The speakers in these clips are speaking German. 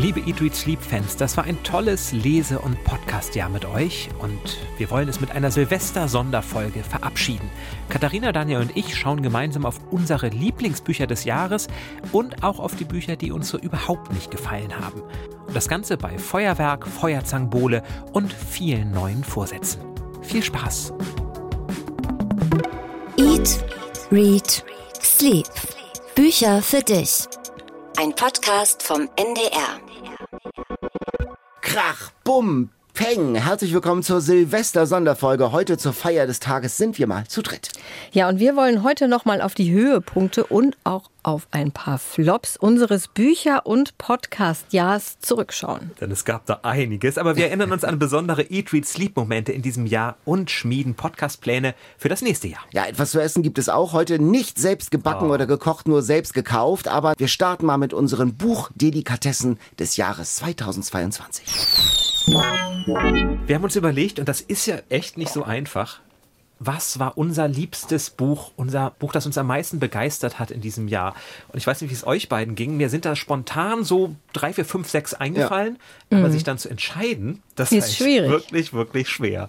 Liebe Eat, Read, Sleep Fans, das war ein tolles Lese- und Podcast-Jahr mit euch und wir wollen es mit einer Silvester-Sonderfolge verabschieden. Katharina, Daniel und ich schauen gemeinsam auf unsere Lieblingsbücher des Jahres und auch auf die Bücher, die uns so überhaupt nicht gefallen haben. Und das Ganze bei Feuerwerk, Feuerzangenbowle und vielen neuen Vorsätzen. Viel Spaß! Eat, Read, Sleep. Bücher für dich. Ein Podcast vom NDR. Krach, Bumm, Peng. Herzlich willkommen zur Silvester-Sonderfolge. Heute zur Feier des Tages sind wir mal zu dritt. Ja, und wir wollen heute nochmal auf die Höhepunkte und auch auf ein paar Flops unseres Bücher- und Podcast-Jahrs zurückschauen. Denn es gab da einiges, aber wir erinnern uns an besondere Eat, Read, Sleep-Momente in diesem Jahr und schmieden Podcast-Pläne für das nächste Jahr. Ja, etwas zu essen gibt es auch heute. Nicht selbst gebacken Oh. oder gekocht, nur selbst gekauft. Aber wir starten mal mit unseren Buchdelikatessen des Jahres 2022. Wir haben uns überlegt, und das ist ja echt nicht so einfach, was war unser liebstes Buch, unser Buch, das uns am meisten begeistert hat in diesem Jahr? Und ich weiß nicht, wie es euch beiden ging. Mir sind da spontan so drei, vier, fünf, sechs eingefallen. Aber sich dann zu entscheiden, das Ist schwierig. wirklich, wirklich schwer.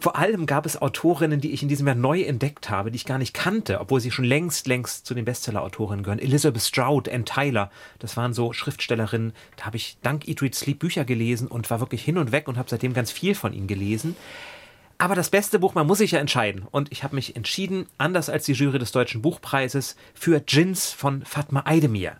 Vor allem gab es Autorinnen, die ich in diesem Jahr neu entdeckt habe, die ich gar nicht kannte, obwohl sie schon längst, längst zu den Bestseller-Autorinnen gehören. Elizabeth Stroud, Ann Tyler, das waren so Schriftstellerinnen. Da habe ich dank Eat, Read, Sleep Bücher gelesen und war wirklich hin und weg und habe seitdem ganz viel von ihnen gelesen. Aber das beste Buch, man muss sich ja entscheiden. Und ich habe mich entschieden, anders als die Jury des Deutschen Buchpreises, für Gins von Fatma Aydemir.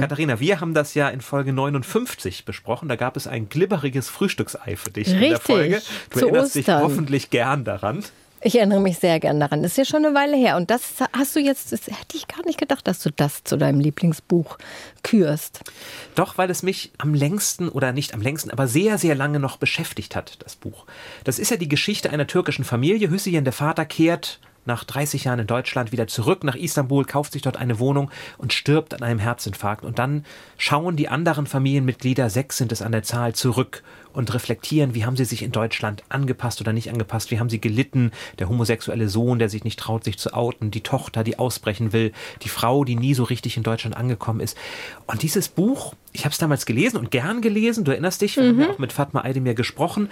Katharina, wir haben das ja in Folge 59 besprochen. Da gab es ein glibberiges Frühstücksei für dich in der Richtig, Folge. Du erinnerst dich Ostern. hoffentlich gern daran. Ich erinnere mich sehr gern daran. Das ist ja schon eine Weile her. Und das hast du jetzt, das hätte ich gar nicht gedacht, dass du das zu deinem Lieblingsbuch kürst. Doch, weil es mich am längsten oder nicht am längsten, aber sehr, sehr lange noch beschäftigt hat, das Buch. Das ist ja die Geschichte einer türkischen Familie. Hüseyin, der Vater, kehrt nach 30 Jahren in Deutschland wieder zurück nach Istanbul, kauft sich dort eine Wohnung und stirbt an einem Herzinfarkt. Und dann schauen die anderen Familienmitglieder, sechs sind es an der Zahl, zurück und reflektieren, wie haben sie sich in Deutschland angepasst oder nicht angepasst, wie haben sie gelitten, der homosexuelle Sohn, der sich nicht traut, sich zu outen, die Tochter, die ausbrechen will, die Frau, die nie so richtig in Deutschland angekommen ist. Und dieses Buch, ich habe es damals gelesen und gern gelesen, du erinnerst dich, wir haben ja auch mit Fatma Aydemir gesprochen,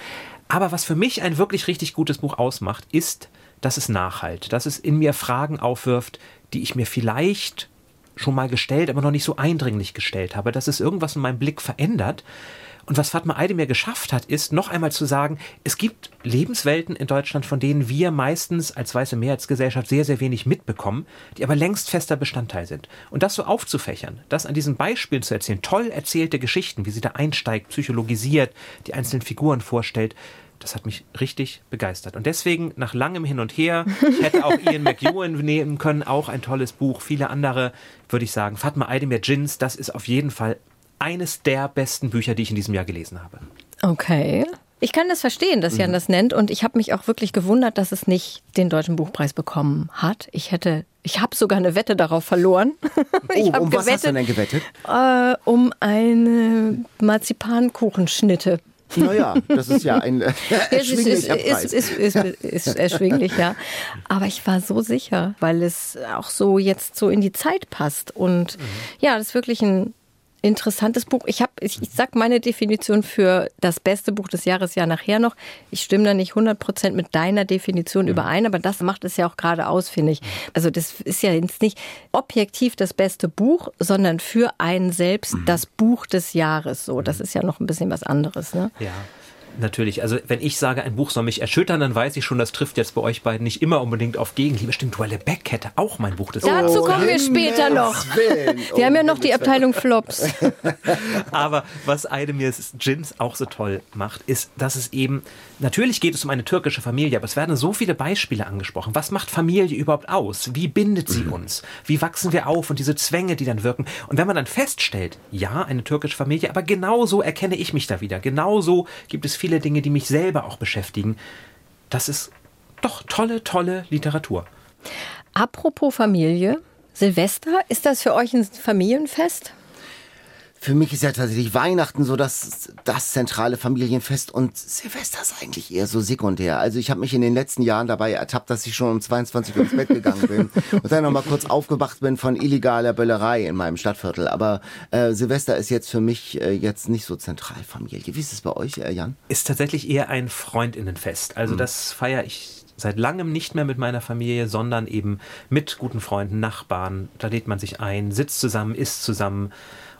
aber was für mich ein wirklich richtig gutes Buch ausmacht, ist, dass es nachhalt, dass es in mir Fragen aufwirft, die ich mir vielleicht schon mal gestellt, aber noch nicht so eindringlich gestellt habe, dass es irgendwas in meinem Blick verändert. Und was Fatma Aydemir geschafft hat, ist noch einmal zu sagen, es gibt Lebenswelten in Deutschland, von denen wir meistens als weiße Mehrheitsgesellschaft sehr, sehr wenig mitbekommen, die aber längst fester Bestandteil sind. Und das so aufzufächern, das an diesen Beispielen zu erzählen, toll erzählte Geschichten, wie sie da einsteigt, psychologisiert, die einzelnen Figuren vorstellt, das hat mich richtig begeistert. Und deswegen, nach langem Hin und Her, ich hätte auch Ian McEwan nehmen können, auch ein tolles Buch. Viele andere, würde ich sagen. Fatma Aydemir Jins, das ist auf jeden Fall eines der besten Bücher, die ich in diesem Jahr gelesen habe. Okay. Ich kann das verstehen, dass Jan das nennt. Und ich habe mich auch wirklich gewundert, dass es nicht den Deutschen Buchpreis bekommen hat. Ich hätte, ich habe sogar eine Wette darauf verloren. ich Oh, habe um was hast du denn gewettet? äh, um eine Marzipankuchenschnitte. Naja, das ist ja ein erschwinglicher Preis. ist, ist, ist, ist erschwinglich, ja. Aber ich war so sicher, weil es auch so jetzt so in die Zeit passt. Und ja, das ist wirklich ein interessantes Buch. Ich habe, ich, ich sag meine Definition für das beste Buch des Jahres ja nachher noch. Ich stimme da nicht 100 Prozent mit deiner Definition überein, aber das macht es ja auch gerade aus, finde ich. Also das ist ja jetzt nicht objektiv das beste Buch, sondern für einen selbst das Buch des Jahres. So, das ist ja noch ein bisschen was anderes, ne? Ja. Natürlich, also wenn ich sage, ein Buch soll mich erschüttern, dann weiß ich schon, das trifft jetzt bei euch beiden nicht immer unbedingt auf Gegenliebe. Stimmt, Duelle Beck hätte auch mein Buch des Dazu Oh, kommen wir später noch. Wir Oh, haben ja noch die. Abteilung Flops. Aber was Aydemirs Gins auch so toll macht, ist, dass es eben, natürlich geht es um eine türkische Familie, aber es werden so viele Beispiele angesprochen. Was macht Familie überhaupt aus? Wie bindet sie uns? Wie wachsen wir auf? Und diese Zwänge, die dann wirken. Und wenn man dann feststellt, ja, eine türkische Familie, aber genauso erkenne ich mich da wieder. Genauso gibt es viele Dinge, die mich selber auch beschäftigen. Das ist doch tolle, tolle Literatur. Apropos Familie, Silvester, ist das für euch ein Familienfest? Für mich ist ja tatsächlich Weihnachten so das, das zentrale Familienfest und Silvester ist eigentlich eher so sekundär. Also ich habe mich in den letzten Jahren dabei ertappt, dass ich schon um 22 Uhr ins Bett gegangen bin und dann nochmal kurz aufgewacht bin von illegaler Böllerei in meinem Stadtviertel. Aber äh, Silvester ist jetzt für mich äh, jetzt nicht so zentral Familie. Wie ist es bei euch, äh, Jan? Ist tatsächlich eher ein Freundinnenfest. Also das feiere ich seit langem nicht mehr mit meiner Familie, sondern eben mit guten Freunden, Nachbarn. Da lädt man sich ein, sitzt zusammen, isst zusammen.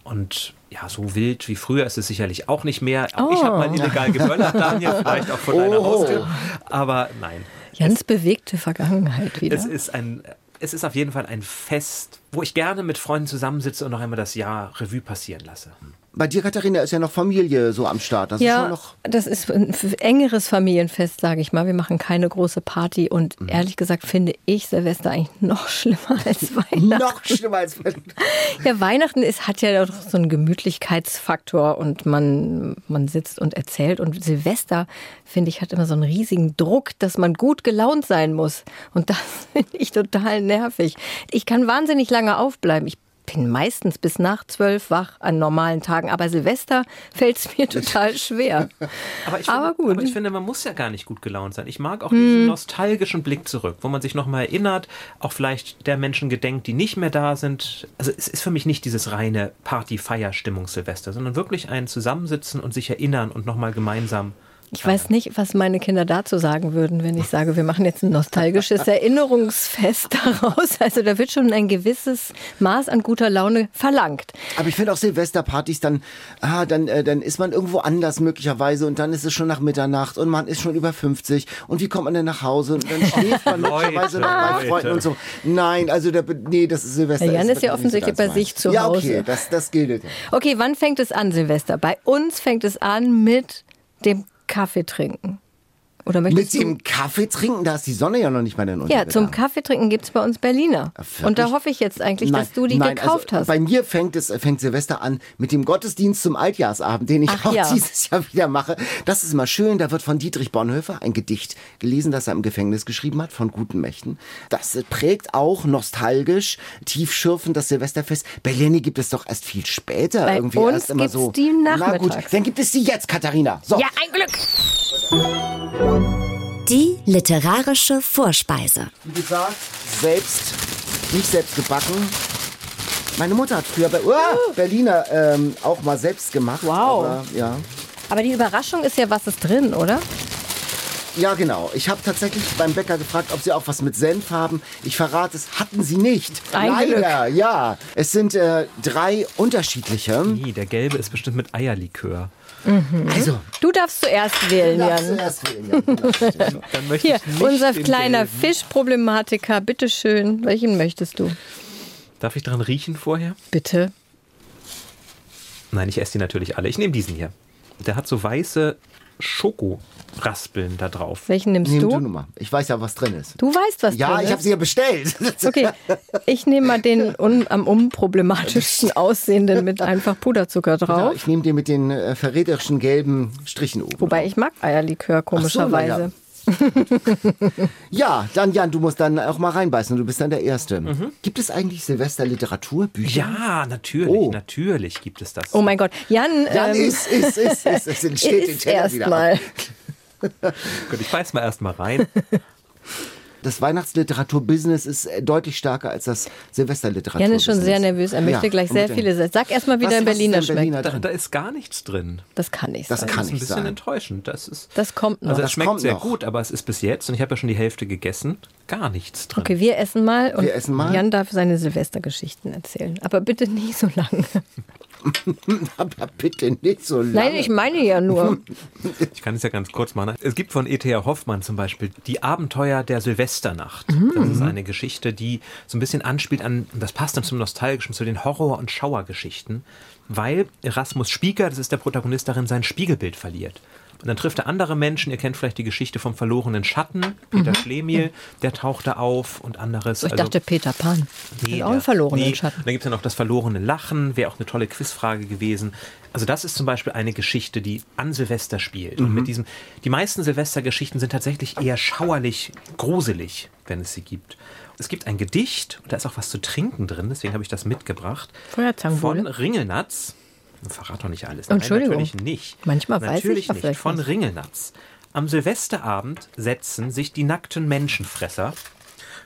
Und ja, so wild wie früher ist es sicherlich auch nicht mehr. Auch ich habe mal illegal geböllert, Daniel, vielleicht auch vor deiner Haustür. Aber nein. Ganz bewegte Vergangenheit wieder. Es ist ein, es ist auf jeden Fall ein Fest, wo ich gerne mit Freunden zusammensitze und noch einmal das Jahr Revue passieren lasse. Bei dir, Katharina, ist ja noch Familie so am Start. Das ist ja, schon noch das ist ein engeres Familienfest, sage ich mal. Wir machen keine große Party und Mhm. ehrlich gesagt finde ich Silvester eigentlich noch schlimmer als Weihnachten. noch schlimmer als Ja, Weihnachten ist, hat ja doch so einen Gemütlichkeitsfaktor und man, man sitzt und erzählt. Und Silvester, finde ich, hat immer so einen riesigen Druck, dass man gut gelaunt sein muss. Und das finde ich total nervig. Ich kann wahnsinnig lange aufbleiben. Ich bin meistens bis nach zwölf wach an normalen Tagen, aber Silvester fällt es mir total schwer. Aber ich, Aber finde, gut. aber ich finde, man muss ja gar nicht gut gelaunt sein. Ich mag auch diesen nostalgischen Blick zurück, wo man sich nochmal erinnert, auch vielleicht der Menschen gedenkt, die nicht mehr da sind. Also es ist für mich nicht dieses reine Party-Feier-Stimmung Silvester, sondern wirklich ein Zusammensitzen und sich erinnern und nochmal gemeinsam. Ich weiß nicht, was meine Kinder dazu sagen würden, wenn ich sage, wir machen jetzt ein nostalgisches Erinnerungsfest daraus. Also da wird schon ein gewisses Maß an guter Laune verlangt. Aber ich finde auch Silvesterpartys, dann, ah, dann, äh, dann ist man irgendwo anders möglicherweise und dann ist es schon nach Mitternacht und man ist schon über 50 und wie kommt man denn nach Hause und dann schläft man möglicherweise noch bei. Freunden und so. Nein, also der, nee, das ist Silvester. Der Jan ist ja offensichtlich bei sich zu Ja, Hause. okay, das, das gilt. ja. Okay, wann fängt es an, Silvester? Bei uns fängt es an mit dem Kaffee trinken. Oder Mit möchtest du? dem Kaffee trinken, da ist die Sonne ja noch nicht mal in Ja, zum Kaffee trinken gibt's bei uns Berliner. wirklich? Und da hoffe ich jetzt eigentlich, dass du die nein, gekauft also hast. Bei mir fängt es fängt Silvester an mit dem Gottesdienst zum Altjahrsabend, den ich Ach auch ja. dieses Jahr wieder mache. Das ist immer schön. Da wird von Dietrich Bonhoeffer ein Gedicht gelesen, das er im Gefängnis geschrieben hat, von guten Mächten. Das prägt auch nostalgisch, tiefschürfend das Silvesterfest. Berlini gibt es doch erst viel später Bei irgendwie uns erst immer so. die Na gut, nachmittags. dann gibt es die jetzt, Katharina. So. ja, ein Glück! Die literarische Vorspeise. Wie gesagt, selbst, nicht selbst gebacken. Meine Mutter hat früher bei oh, Berliner ähm, auch mal selbst gemacht. Wow. Aber, ja. Aber die Überraschung ist ja, was ist drin, oder? ja, genau. Ich habe tatsächlich beim Bäcker gefragt, ob sie auch was mit Senf haben. Ich verrate es, hatten sie nicht. Ein Leider, ja. Es sind äh, drei unterschiedliche. Nee, der gelbe ist bestimmt mit Eierlikör. Also, Du darfst zuerst wählen, Jan. zuerst wählen, ja, genau. Dann möchte Hier, ich nicht unser kleiner. Fischproblematiker, bitteschön. Welchen möchtest du? Darf ich dran riechen vorher? Bitte. Nein, ich esse die natürlich alle. Ich nehme diesen hier. Der hat so weiße Schokoraspeln da drauf. Welchen nimmst Nimm du? du Nummer. Ich weiß ja, was drin ist. Du weißt, was Ja, drin ich ist. habe sie ja bestellt. Okay, ich nehme mal den un am unproblematischsten aussehenden mit einfach Puderzucker Ja, drauf. ich nehme den mit den äh, verräterischen gelben Strichen oben. Wobei ich mag Eierlikör komischerweise. Ja, dann Jan, du musst dann auch mal reinbeißen. Du bist dann der Erste. Gibt es eigentlich Silvester-Literaturbücher? Ja, natürlich, Oh. natürlich gibt es das. Oh mein Gott. Jan, Jan, ähm, ist, ist, ist, ist, ist, ist steht den ist Teller wieder erstmal. Gut, ich beiß mal erstmal rein. Das Weihnachtsliteraturbusiness ist äh, deutlich stärker als das Silvesterliteraturbusiness. Jan ist schon sehr nervös. Er möchte Ja, gleich sehr viele Sätze. Sag erstmal, wie Was- dein was Berliner schmeckt. Berliner Da, da ist gar nichts drin. Das kann nicht Das sein. kann Das ist ein bisschen sein. enttäuschend. Das, ist, Das kommt noch. also Das es schmeckt sehr noch. gut, aber es ist bis jetzt, und ich habe ja schon die Hälfte gegessen, gar nichts drin. Okay, wir essen mal und Wir essen mal. Jan darf seine Silvestergeschichten erzählen. Aber bitte nicht so lange. Aber bitte nicht so lange. Nein, ich meine ja nur. Ich kann es ja ganz kurz machen. Es gibt von E.T.A. Hoffmann zum Beispiel die Abenteuer der Silvesternacht. Das ist eine Geschichte, die so ein bisschen anspielt an, das passt dann zum Nostalgischen, zu den Horror- und Schauergeschichten, weil Erasmus Spieker, das ist der Protagonist darin, sein Spiegelbild verliert. Und dann trifft er andere Menschen, ihr kennt vielleicht die Geschichte vom verlorenen Schatten, Peter Schlemiel, der taucht da auf und anderes. So, ich Also- dachte Peter Pan. Nee, auch einen verlorenen nee. Schatten. Dann gibt es ja noch das verlorene Lachen, wäre auch eine tolle Quizfrage gewesen. Also das ist zum Beispiel eine Geschichte, die an Silvester spielt. Und Mhm. mit diesem, die meisten Silvestergeschichten sind tatsächlich eher schauerlich, gruselig, wenn es sie gibt. Es gibt ein Gedicht, und da ist auch was zu trinken drin, deswegen habe ich das mitgebracht. Von Ringelnatz. Verrat doch nicht alles. Entschuldigung. Nein, natürlich nicht. Manchmal weiß ich natürlich nicht. Von. Ringelnatz. Am Silvesterabend setzen sich die nackten Menschenfresser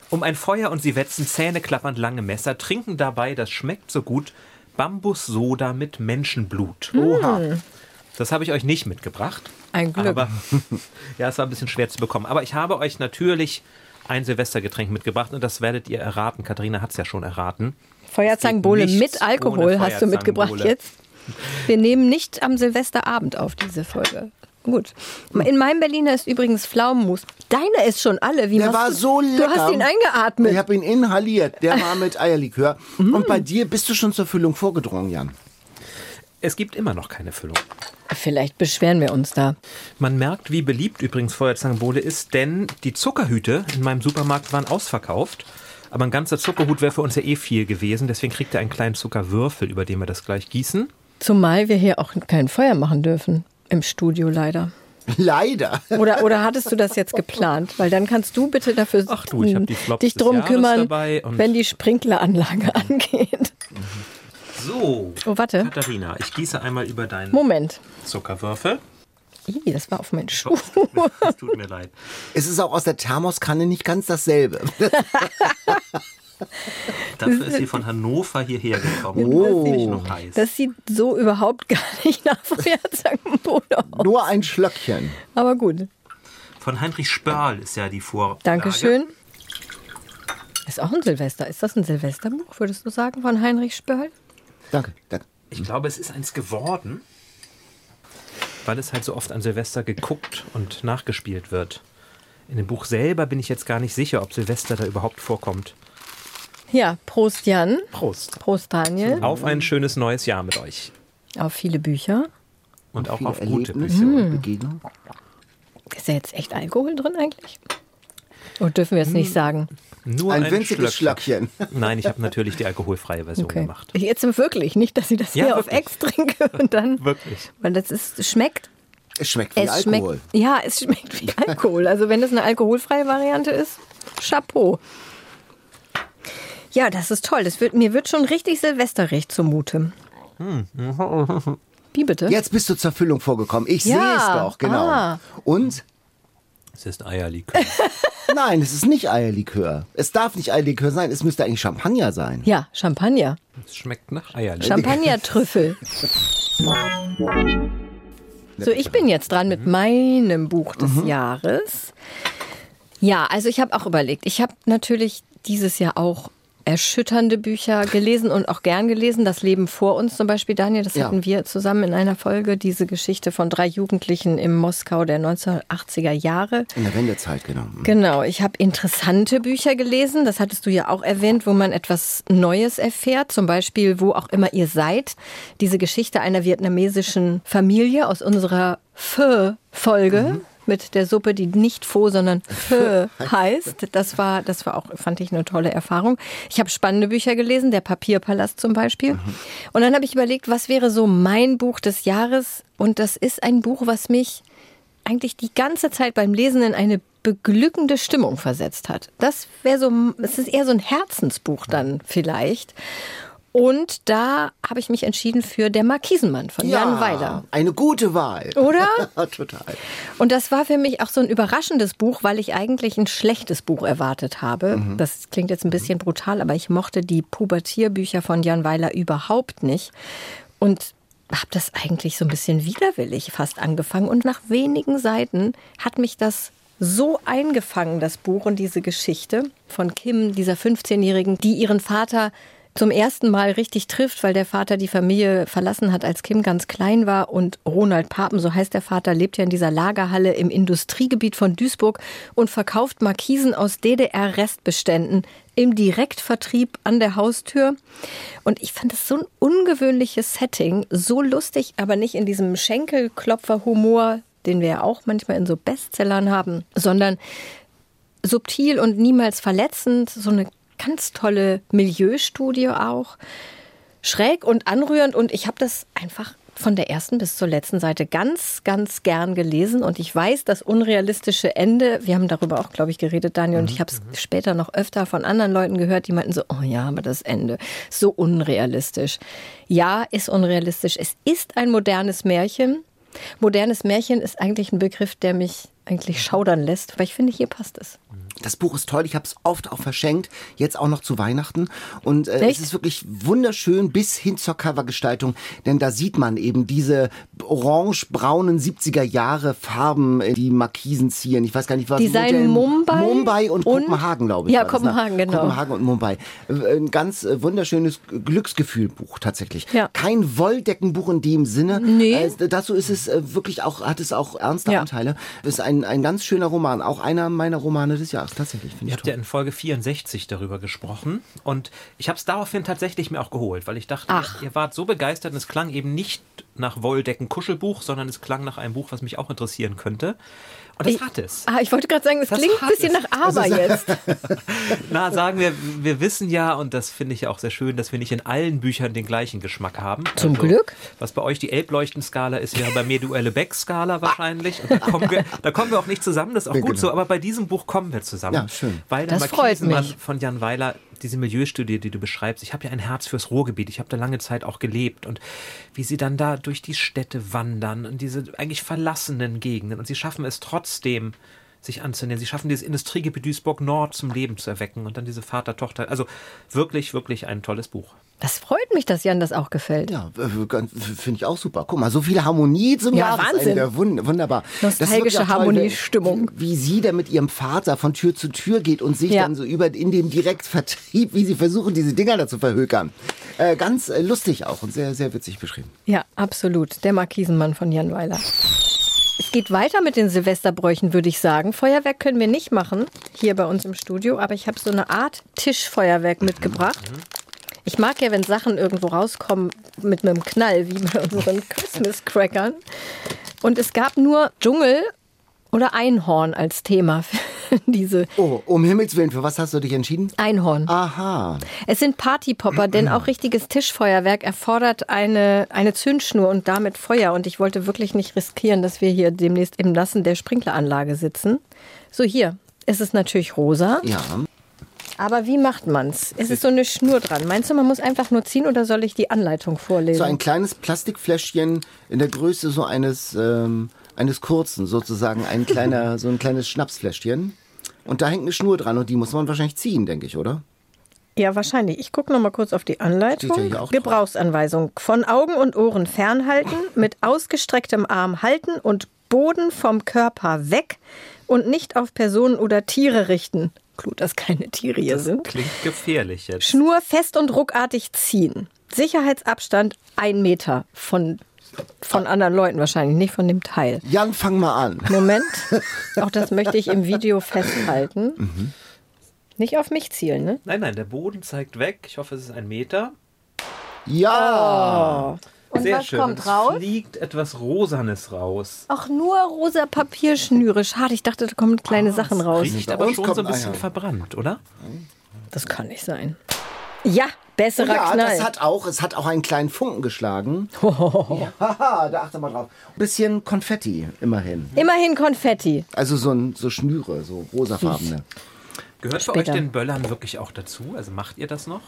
um ein Feuer und sie wetzen zähneklappernd lange Messer, trinken dabei, das schmeckt so gut, Bambussoda mit Menschenblut. Oha. Das habe ich euch nicht mitgebracht. Ein Glück. Aber ja, es war ein bisschen schwer zu bekommen. Aber ich habe euch natürlich ein Silvestergetränk mitgebracht und das werdet ihr erraten. Katharina hat es ja schon erraten. Feuerzangenbowle mit Alkohol hast du mitgebracht jetzt. Wir nehmen nicht am Silvesterabend auf diese Folge. Gut. In meinem Berliner ist übrigens Pflaumenmus. Deiner ist schon alle. Wie Der war du? so lecker. Du hast ihn eingeatmet. Ich habe ihn inhaliert. Der war mit Eierlikör. Und bei dir bist du schon zur Füllung vorgedrungen, Jan. Es gibt immer noch keine Füllung. Vielleicht beschweren wir uns da. Man merkt, wie beliebt übrigens Feuerzangenbowle ist, denn die Zuckerhüte in meinem Supermarkt waren ausverkauft. Aber ein ganzer Zuckerhut wäre für uns ja eh viel gewesen. Deswegen kriegt er einen kleinen Zuckerwürfel, über den wir das gleich gießen. Zumal wir hier auch kein Feuer machen dürfen. Im Studio leider. Leider. Oder, oder hattest du das jetzt geplant? Weil dann kannst du bitte dafür Ach du, ich die Flops dich drum kümmern, dabei und- wenn die Sprinkleranlage angeht. So. Oh, warte. Katharina, ich gieße einmal über deinen Moment. Zuckerwürfel. Ih, das war auf meinen Schuh. Es tut mir leid. Es ist auch aus der Thermoskanne nicht ganz dasselbe. Dafür ist sie von Hannover hierher gekommen. Oh. Nämlich noch heiß. Das sieht so überhaupt gar nicht nach Feuerzangenbowle aus. Nur ein Schlöckchen. Aber gut. Von Heinrich Spörl ist ja die Vorlage. Dankeschön. Ist auch ein Silvester. Ist das ein Silvesterbuch, würdest du sagen, von Heinrich Spörl? Danke, danke. Ich glaube, es ist eins geworden, weil es halt so oft an Silvester geguckt und nachgespielt wird. In dem Buch selber bin ich jetzt gar nicht sicher, ob Silvester da überhaupt vorkommt. Ja, Prost Jan. Prost. Prost Daniel. Auf ein schönes neues Jahr mit euch. Auf viele Bücher. Und auch Viele auf gute Bücher. und Begegnungen. Ist da jetzt echt Alkohol drin eigentlich? Oder dürfen wir es nicht sagen? Nur Ein winziges Schlöckchen. Nein, ich habe natürlich die alkoholfreie Version Okay. gemacht. Jetzt wirklich nicht, dass ich das Ja, hier auf wirklich. Ex trinke und dann. Wirklich. Weil das ist, schmeckt. Es schmeckt wie Es Alkohol. schmeckt. Ja, es schmeckt wie Alkohol. Also wenn es eine alkoholfreie Variante ist, Chapeau. Ja, das ist toll. Das wird, mir wird schon richtig silvesterrecht zumute. Wie bitte? Jetzt bist du zur Füllung vorgekommen. Ich Ja. sehe es doch, genau. Ah. Und? Es ist Eierlikör. Nein, es ist nicht Eierlikör. Es darf nicht Eierlikör sein, es müsste eigentlich Champagner sein. Ja, Champagner. Es schmeckt nach Eierlikör. Champagner-Trüffel. So, ich bin jetzt dran mit meinem Buch des Jahres. Ja, also ich habe auch überlegt. Ich habe natürlich dieses Jahr auch erschütternde Bücher gelesen und auch gern gelesen. Das Leben vor uns zum Beispiel, Daniel, das Ja. hatten wir zusammen in einer Folge, diese Geschichte von drei Jugendlichen im Moskau der 1980er Jahre. In der Wendezeit, genau. Genau, ich habe interessante Bücher gelesen, das hattest du ja auch erwähnt, wo man etwas Neues erfährt, zum Beispiel wo auch immer ihr seid. Diese Geschichte einer vietnamesischen Familie aus unserer Pho-Folge. Mit der Suppe, die nicht Pho, sondern Pho heißt. Das war, das war auch, fand ich eine tolle Erfahrung. Ich habe spannende Bücher gelesen, der Papierpalast zum Beispiel. Und dann habe ich überlegt, was wäre so mein Buch des Jahres? Und das ist ein Buch, was mich eigentlich die ganze Zeit beim Lesen in eine beglückende Stimmung versetzt hat. Das wäre so, es ist eher so ein Herzensbuch dann vielleicht. Und da habe ich mich entschieden für Der Markisenmann von Jan Weiler. eine gute Wahl. Oder? Total. Und das war für mich auch so ein überraschendes Buch, weil ich eigentlich ein schlechtes Buch erwartet habe. Das klingt jetzt ein bisschen brutal, aber ich mochte die Pubertierbücher von Jan Weiler überhaupt nicht. Und habe das eigentlich so ein bisschen widerwillig fast angefangen. Und nach wenigen Seiten hat mich das so eingefangen, das Buch und diese Geschichte von Kim, dieser 15-Jährigen, die ihren Vater zum ersten Mal richtig trifft, weil der Vater die Familie verlassen hat, als Kim ganz klein war. Und Ronald Papen, so heißt der Vater, lebt ja in dieser Lagerhalle im Industriegebiet von Duisburg und verkauft Markisen aus DDR-Restbeständen im Direktvertrieb an der Haustür. Und ich fand das so ein ungewöhnliches Setting, so lustig, aber nicht in diesem Schenkelklopfer-Humor, den wir ja auch manchmal in so Bestsellern haben, sondern subtil und niemals verletzend. So eine ganz tolle Milieustudie auch. Schräg und anrührend und ich habe das einfach von der ersten bis zur letzten Seite ganz, ganz gern gelesen und ich weiß, das unrealistische Ende, wir haben darüber auch, glaube ich, geredet, Daniel, und ich habe es später noch öfter von anderen Leuten gehört, die meinten so, oh ja, aber das Ende, so unrealistisch. Ja, ist unrealistisch. Es ist ein modernes Märchen. Modernes Märchen ist eigentlich ein Begriff, der mich eigentlich schaudern lässt, weil ich finde, hier passt es. Das Buch ist toll, ich habe es oft auch verschenkt, jetzt auch noch zu Weihnachten. Und äh, es ist wirklich wunderschön bis hin zur Covergestaltung, denn da sieht man eben diese orange-braunen 70er Jahre Farben, äh, die Markisen ziehen. Ich weiß gar nicht, was Die seien Mumbai, Mumbai und, und Kopenhagen, glaube ich. Ja, war das, ne? Kopenhagen, genau. Kopenhagen und Mumbai. Ein ganz äh, wunderschönes Glücksgefühlbuch tatsächlich. Ja. Kein Wolldeckenbuch in dem Sinne. Nee. Äh, dazu ist es äh, wirklich auch, hat es auch ernste Ja. Anteile. Es ist ein, ein ganz schöner Roman, auch einer meiner Romane des Jahres, tatsächlich. Finde Ihr ich habt ja in Folge 64 darüber gesprochen und ich habe es daraufhin tatsächlich mir auch geholt, weil ich dachte, Ach. ihr wart so begeistert und es klang eben nicht nach Wolldecken-Kuschelbuch, sondern es klang nach einem Buch, was mich auch interessieren könnte. Und das Ich- hat es. Ah, ich wollte gerade sagen, es Das klingt ein bisschen es. nach Aber jetzt. Na, sagen wir, wir wissen ja, und das finde ich ja auch sehr schön, dass wir nicht in allen Büchern den gleichen Geschmack haben. Zum Glück. Was bei euch die Elbleuchten-Skala ist, wäre bei mir die Uelle-Beck-Skala wahrscheinlich. Und da kommen, wir, da kommen wir auch nicht zusammen, das ist auch Ja, gut genau. so, aber bei diesem Buch kommen wir zusammen. Ja, schön. Weil der Das mich. von Jan Weiler, diese Milieustudie, die du beschreibst, ich habe ja ein Herz fürs Ruhrgebiet, ich habe da lange Zeit auch gelebt und wie sie dann da durch die Städte wandern und diese eigentlich verlassenen Gegenden und sie schaffen es trotzdem, sich anzunähern. Sie schaffen dieses Industriegebiet Duisburg Nord zum Leben zu erwecken und dann diese Vater-Tochter. Also wirklich, wirklich ein tolles Buch. Das freut mich, dass Jan das auch gefällt. Ja, finde ich auch super. Guck mal, so viele Harmonie zum Ja, Jahresende. Wund wunderbar. Das ist Nostalgische Harmoniestimmung. Wie, wie sie da mit ihrem Vater von Tür zu Tür geht und sich Ja. dann so über in dem Direktvertrieb, wie sie versuchen, diese Dinger da zu verhökern. Äh, ganz äh, lustig auch und sehr, sehr witzig beschrieben. Ja, absolut. Der Markisenmann von Jan Weiler. Es geht weiter mit den Silvesterbräuchen, würde ich sagen. Feuerwerk können wir nicht machen, hier bei uns im Studio, aber ich habe so eine Art Tischfeuerwerk mitgebracht. Ich mag ja, wenn Sachen irgendwo rauskommen mit einem Knall, wie bei unseren Christmas-Crackern. Und es gab nur Dschungel oder Einhorn als Thema für diese Oh, um Himmels Willen, für was hast du dich entschieden? Einhorn. Aha. Es sind Partypopper, denn auch richtiges Tischfeuerwerk erfordert eine, eine Zündschnur und damit Feuer. Und ich wollte wirklich nicht riskieren, dass wir hier demnächst im Nassen der Sprinkleranlage sitzen. So, hier. Es ist natürlich rosa. Ja. Aber wie macht man's? Es ist so eine Schnur dran. Meinst du, man muss einfach nur ziehen oder soll ich die Anleitung vorlesen? So ein kleines Plastikfläschchen in der Größe so eines, ähm, eines kurzen, sozusagen ein kleiner, so ein kleines Schnapsfläschchen. Und da hängt eine Schnur dran und die muss man wahrscheinlich ziehen, denke ich, oder? Ja, wahrscheinlich. Ich gucke noch mal kurz auf die Anleitung. Steht ja hier auch drauf. Gebrauchsanweisung. Von Augen und Ohren fernhalten, mit ausgestrecktem Arm halten und Boden vom Körper weg und nicht auf Personen oder Tiere richten. Gut, dass keine Tiere hier sind. Klingt gefährlich jetzt. Schnur fest und ruckartig ziehen. Sicherheitsabstand ein Meter von, von anderen Leuten wahrscheinlich, nicht von dem Teil. Jan, fang mal an. Moment, auch das möchte ich im Video festhalten. Mhm. Nicht auf mich zielen, ne? Nein, nein, der Boden zeigt weg. Ich hoffe, es ist ein Meter. Ja. Und Sehr was schön. kommt es raus? fliegt etwas Rosanes raus. Ach, nur rosa Papierschnüre. Schade, ich dachte, da kommen kleine Sachen raus. Riecht aber schon so ein bisschen Eier. verbrannt, oder? Das kann nicht sein. Ja, besserer Ja, Knall. das hat auch, es hat auch einen kleinen Funken geschlagen. Ja, da achte mal drauf. Ein bisschen Konfetti, immerhin. Immerhin Konfetti. Also so, ein, so Schnüre, so rosafarbene. Gehört bei euch Später. den Böllern wirklich auch dazu? Also macht ihr das noch?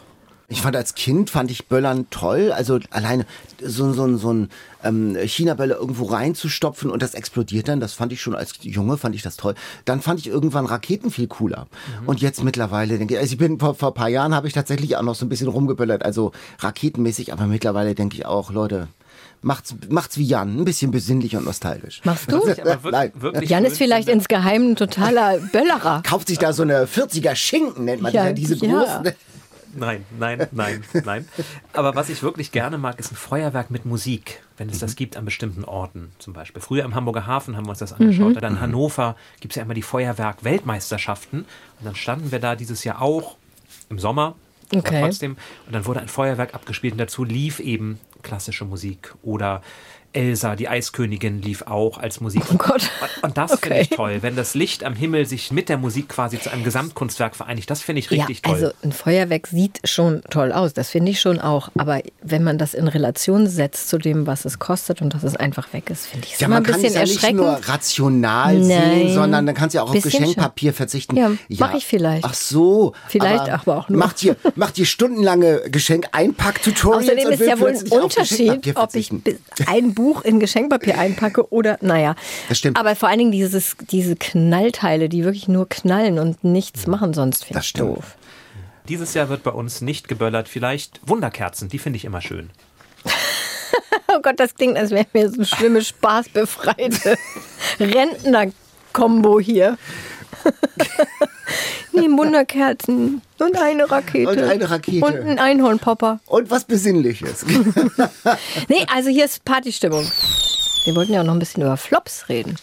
Ich fand als Kind, fand ich Böllern toll. Also alleine so, so, so ein ähm, China-Böller irgendwo reinzustopfen und das explodiert dann, das fand ich schon als Junge, fand ich das toll. Dann fand ich irgendwann Raketen viel cooler. Und jetzt mittlerweile denke ich, also ich bin vor, vor ein paar Jahren habe ich tatsächlich auch noch so ein bisschen rumgeböllert, also raketenmäßig, aber mittlerweile denke ich auch, Leute, macht's, macht's wie Jan, ein bisschen besinnlich und nostalgisch. Machst du? Nein. wirklich Jan ist vielleicht insgeheim ein totaler Böllerer. Kauft sich da so eine 40er Schinken, nennt man Ja, die ja, diese ja. großen. Nein, nein, nein, nein. Aber was ich wirklich gerne mag, ist ein Feuerwerk mit Musik, wenn es das gibt an bestimmten Orten. Zum Beispiel. Früher im Hamburger Hafen haben wir uns das angeschaut. Dann in Hannover gibt es ja immer die Feuerwerk-Weltmeisterschaften. Und dann standen wir da dieses Jahr auch im Sommer. Okay. Trotzdem. Und dann wurde ein Feuerwerk abgespielt und dazu lief eben klassische Musik oder Elsa, die Eiskönigin, lief auch als Musik. Oh Gott. Und, und das Okay. finde ich toll, wenn das Licht am Himmel sich mit der Musik quasi zu einem Gesamtkunstwerk vereinigt. Das finde ich richtig ja, toll. also ein Feuerwerk sieht schon toll aus, das finde ich schon auch. Aber wenn man das in Relation setzt zu dem, was es kostet und dass es einfach weg ist, finde ich es Ja, immer man ein kann bisschen es ja nicht erschreckend. nur rational Nein. sehen, sondern dann kannst du ja auch auf Geschenkpapier verzichten. Ja, mach ich vielleicht. Ach so. Vielleicht aber auch nur. Macht ihr, macht ihr stundenlange Geschenk-Einpack-Tutorials Außerdem ist ja wohl ein Unterschied, ob ich ein Buch in Geschenkpapier einpacke oder, naja. Das stimmt. Aber vor allen Dingen dieses, diese Knallteile, die wirklich nur knallen und nichts machen sonst, finde Das ich doof. Dieses Jahr wird bei uns nicht geböllert. Vielleicht Wunderkerzen, die finde ich immer schön. Oh Gott, das klingt, als wäre mir so eine schlimme, spaßbefreite Rentner-Kombo hier. nee, Wunderkerzen und eine Rakete. Und eine Rakete. Und ein Einhornpopper. Und was Besinnliches. Nee, also hier ist Partystimmung. Wir wollten ja auch noch ein bisschen über Flops reden.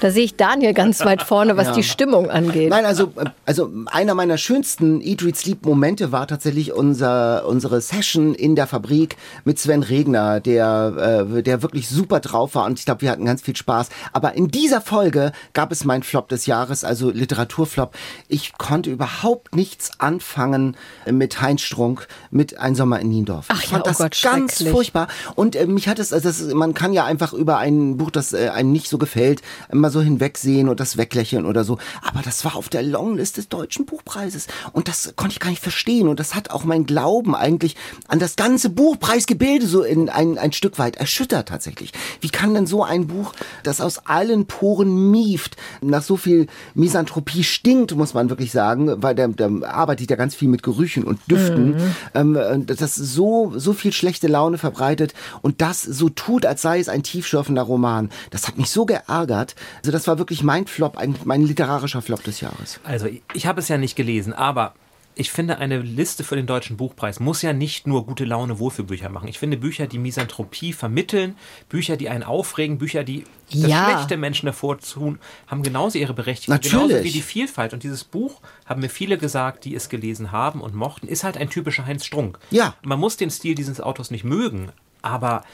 Da sehe ich Daniel ganz weit vorne, was die Stimmung angeht. Nein, also, also einer meiner schönsten Eat, Read, Sleep Momente war tatsächlich unser, unsere Session in der Fabrik mit Sven Regner, der, äh, der wirklich super drauf war und ich glaube, wir hatten ganz viel Spaß. Aber in dieser Folge gab es meinen Flop des Jahres, also Literaturflop. Ich konnte überhaupt nichts anfangen mit Heinz Strunk, mit Ein Sommer in Niendorf. Ach ich ja, fand oh das Gott, ganz furchtbar. Und äh, mich hat es, also das, man kann ja einfach über ein Buch, das äh, einem nicht so gefällt, immer so hinwegsehen und das weglächeln oder so. Aber das war auf der Longlist des Deutschen Buchpreises. Und das konnte ich gar nicht verstehen. Und das hat auch mein Glauben eigentlich an das ganze Buchpreisgebilde so in ein, ein Stück weit erschüttert tatsächlich. Wie kann denn so ein Buch, das aus allen Poren mieft, nach so viel Misanthropie stinkt, muss man wirklich sagen, weil der, der arbeitet ja ganz viel mit Gerüchen und Düften, ähm, äh, das so, so viel schlechte Laune verbreitet und das so tut, als sei es ein tiefschürfender Roman. Das hat mich so geärgert. Also das war wirklich mein Flop, ein, mein literarischer Flop des Jahres. Also ich- habe es ja nicht gelesen, aber ich finde, eine Liste für den Deutschen Buchpreis muss ja nicht nur gute Laune Wohlfühlbücher machen. Ich finde Bücher, die Misanthropie vermitteln, Bücher, die einen aufregen, Bücher, die das Ja. schlechte Menschen hervortun, haben genauso ihre Berechtigung. Natürlich. Genauso wie die Vielfalt. Und dieses Buch, haben mir viele gesagt, die es gelesen haben und mochten, ist halt ein typischer Heinz Strunk. Ja. Man muss den Stil dieses Autors nicht mögen, aber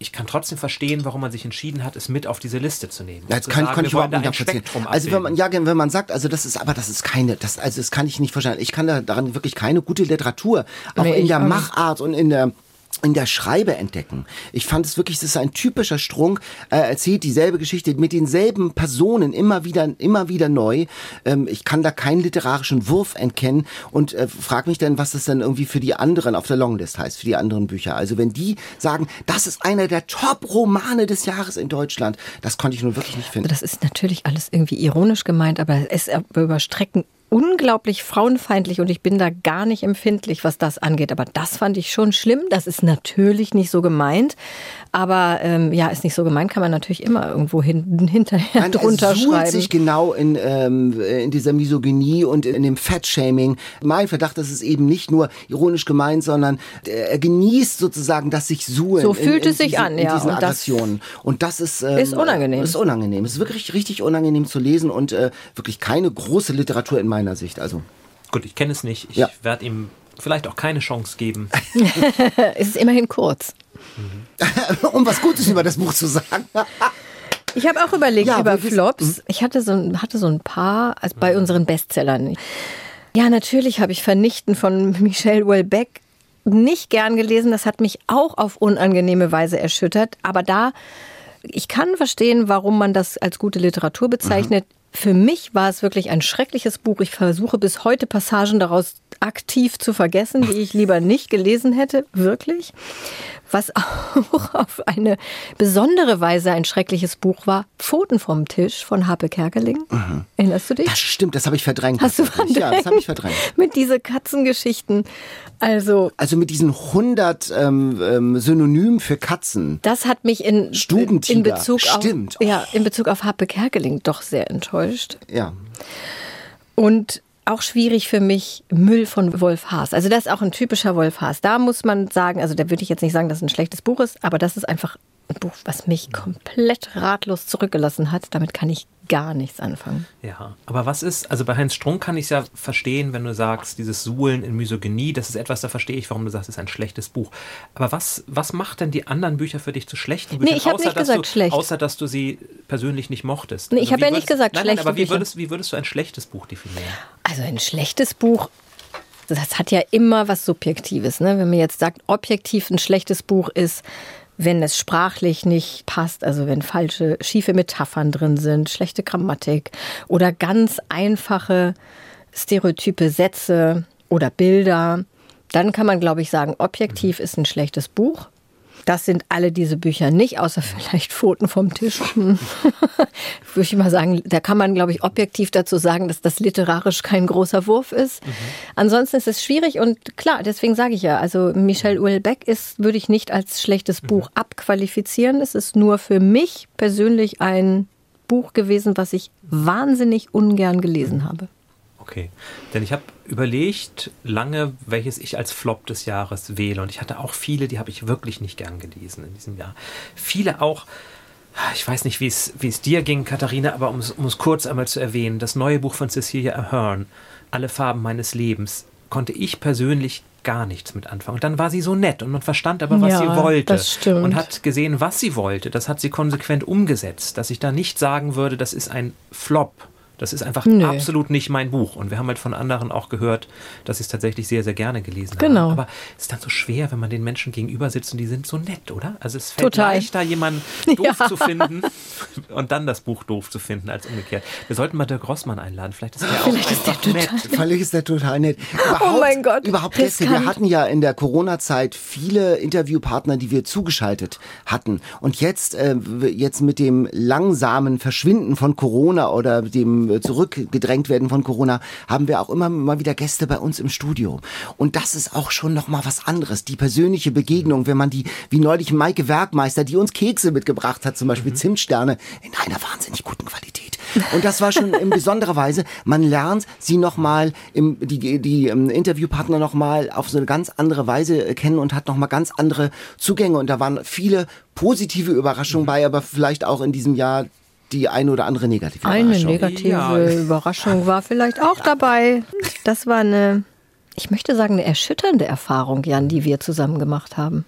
ich kann trotzdem verstehen, warum man sich entschieden hat, es mit auf diese Liste zu nehmen. Das Zu kann, sagen, kann ich überhaupt nicht nachvollziehen. Also wenn man, ja, wenn man sagt, also das ist, aber das ist keine, das, also das kann ich nicht verstehen. Ich kann da daran wirklich keine gute Literatur, auch Nee, in der. Machart und in der in der Schreibe entdecken. Ich fand es wirklich, das ist ein typischer Strunk, äh, erzählt dieselbe Geschichte mit denselben Personen immer wieder, immer wieder neu. Ähm, ich kann da keinen literarischen Wurf erkennen und äh, frag mich dann, was das dann irgendwie für die anderen auf der Longlist heißt, für die anderen Bücher. Also wenn die sagen, das ist einer der Top-Romane des Jahres in Deutschland, das konnte ich nun wirklich nicht finden. Das ist natürlich alles irgendwie ironisch gemeint, aber es ist über Strecken unglaublich frauenfeindlich und ich bin da gar nicht empfindlich, was das angeht. Aber das fand ich schon schlimm. Das ist natürlich nicht so gemeint. Aber ähm, ja, ist nicht so gemeint, kann man natürlich immer irgendwo hinten hinterher Nein, drunter er suhlt schreiben. sich genau in, ähm, in dieser Misogynie und in dem Fat-Shaming. Mein Verdacht, das ist eben nicht nur ironisch gemeint, sondern äh, er genießt sozusagen das sich suhlen. So in- fühlt in es sich diesen, an, in ja, diesen und das. Und das ist, ähm, ist unangenehm. Ist unangenehm. Es ist wirklich richtig unangenehm zu lesen und äh, wirklich keine große Literatur in meiner Sicht. Also Gut, ich kenne es nicht. Ich Ja. werde ihm vielleicht auch keine Chance geben. es ist immerhin kurz. um was Gutes über das Buch zu sagen. Ich habe auch überlegt Ja, über Flops. Ich hatte so, ein- hatte so ein paar also bei unseren Bestsellern. Ja, natürlich habe ich Vernichten von Michel Houellebecq nicht gern gelesen. Das hat mich auch auf unangenehme Weise erschüttert. Aber da, ich kann verstehen, warum man das als gute Literatur bezeichnet. Für mich war es wirklich ein schreckliches Buch. Ich versuche bis heute Passagen daraus aktiv zu vergessen, die ich lieber nicht gelesen hätte. Wirklich. Was auch auf eine besondere Weise ein schreckliches Buch war, Pfoten vom Tisch von Harpe Kerkeling. Erinnerst du dich? Das stimmt, das habe ich verdrängt. Hast du tatsächlich. Ja, das habe ich verdrängt. Mit diese Katzengeschichten. Also, Also mit diesen 100 ähm, ähm, Synonymen für Katzen. das hat mich in, in Bezug Stimmt. auf ja, in Bezug auf Harpe Kerkeling doch sehr enttäuscht. Ja. Und auch schwierig für mich Müll von Wolf Haas. Also das ist auch ein typischer Wolf Haas. Da muss man sagen, also da würde ich jetzt nicht sagen, dass es ein schlechtes Buch ist, aber das ist einfach ein Buch, was mich komplett ratlos zurückgelassen hat. Damit kann ich gar nichts anfangen. Ja, aber was ist, also bei Heinz Strunk kann ich es ja verstehen, wenn du sagst, dieses Suhlen in Misogynie, das ist etwas, da verstehe ich, warum du sagst, es ist ein schlechtes Buch. Aber was, was macht denn die anderen Bücher für dich zu schlechten Büchern? Nee, ich habe nicht gesagt du, schlecht. Außer, dass du sie persönlich nicht mochtest. Nee, ich Also habe ja nicht gesagt nein, schlechte nein, aber wie würdest, wie würdest du ein schlechtes Buch definieren? Also ein schlechtes Buch, das hat ja immer was Subjektives. Ne? Wenn man jetzt sagt, objektiv ein schlechtes Buch ist, wenn es sprachlich nicht passt, also wenn falsche, schiefe Metaphern drin sind, schlechte Grammatik oder ganz einfache stereotype Sätze oder Bilder, dann kann man, glaube ich, sagen, objektiv ist ein schlechtes Buch. Das sind alle diese Bücher nicht, außer vielleicht Pfoten vom Tisch. Hm. Würde ich mal sagen, da kann man, glaube ich, objektiv dazu sagen, dass das literarisch kein großer Wurf ist. Ansonsten ist es schwierig und klar, deswegen sage ich ja, also Michel Houellebecq ist, würde ich nicht als schlechtes Buch abqualifizieren. Es ist nur für mich persönlich ein Buch gewesen, was ich wahnsinnig ungern gelesen habe. Okay. Denn ich habe überlegt lange, welches ich als Flop des Jahres wähle. Und ich hatte auch viele, die habe ich wirklich nicht gern gelesen in diesem Jahr. Viele auch, ich weiß nicht, wie es, dir ging, Katharina, aber um es, kurz einmal zu erwähnen, das neue Buch von Cecilia Ahern, Alle Farben meines Lebens, konnte ich persönlich gar nichts mit anfangen. Und dann war sie so nett und man verstand aber, was Ja, sie wollte. das stimmt. Und hat gesehen, was sie wollte. Das hat sie konsequent umgesetzt. Dass ich da nicht sagen würde, das ist ein Flop. Das ist einfach Nö. absolut nicht mein Buch. Und wir haben halt von anderen auch gehört, dass sie es tatsächlich sehr, sehr gerne gelesen Genau. haben. Aber es ist dann so schwer, wenn man den Menschen gegenüber sitzt und die sind so nett, oder? Also es fällt Total. leichter, jemanden doof Ja. zu finden und dann das Buch doof zu finden, als umgekehrt. Wir sollten mal Dirk Rossmann einladen. Vielleicht ist er auch Vielleicht ist der einfach nett. Völlig ist der total nett. Überhaupt, Oh mein Gott, Überhaupt deswegen. Wir hatten ja in der Corona-Zeit viele Interviewpartner, die wir zugeschaltet hatten. Und jetzt, äh, jetzt mit dem langsamen Verschwinden von Corona oder dem äh, zurückgedrängt werden von Corona, haben wir auch immer mal wieder Gäste bei uns im Studio. Und das ist auch schon noch mal was anderes. Die persönliche Begegnung, wenn man die, wie neulich Maike Werkmeister, die uns Kekse mitgebracht hat, zum Beispiel Zimtsterne, in einer wahnsinnig guten Qualität. Und das war schon in besonderer Weise, man lernt sie nochmal, die, die ähm, Interviewpartner nochmal auf so eine ganz andere Weise äh, kennen und hat nochmal ganz andere Zugänge. Und da waren viele positive Überraschungen bei, aber vielleicht auch in diesem Jahr die eine oder andere negative Eine Überraschung. negative Ja. Überraschung war vielleicht auch dabei. Das war eine, ich möchte sagen, eine erschütternde Erfahrung, Jan, die wir zusammen gemacht haben.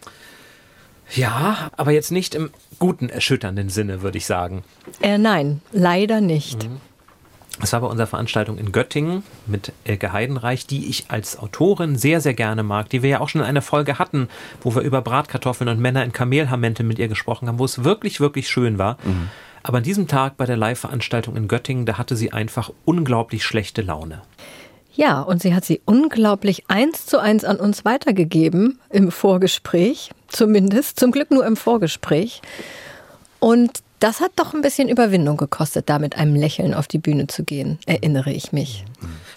Ja, aber jetzt nicht im guten, erschütternden Sinne, würde ich sagen. Äh, nein, leider nicht. Es war bei unserer Veranstaltung in Göttingen mit Elke Heidenreich, die ich als Autorin sehr, sehr gerne mag, die wir ja auch schon in einer Folge hatten, wo wir über Bratkartoffeln und Männer in Kamelhaarmänteln mit ihr gesprochen haben, wo es wirklich, wirklich schön war. Aber an diesem Tag bei der Live-Veranstaltung in Göttingen, da hatte sie einfach unglaublich schlechte Laune. Ja, und sie hat sie unglaublich eins zu eins an uns weitergegeben im Vorgespräch, zumindest, zum Glück nur im Vorgespräch. Und das hat doch ein bisschen Überwindung gekostet, da mit einem Lächeln auf die Bühne zu gehen, erinnere ich mich.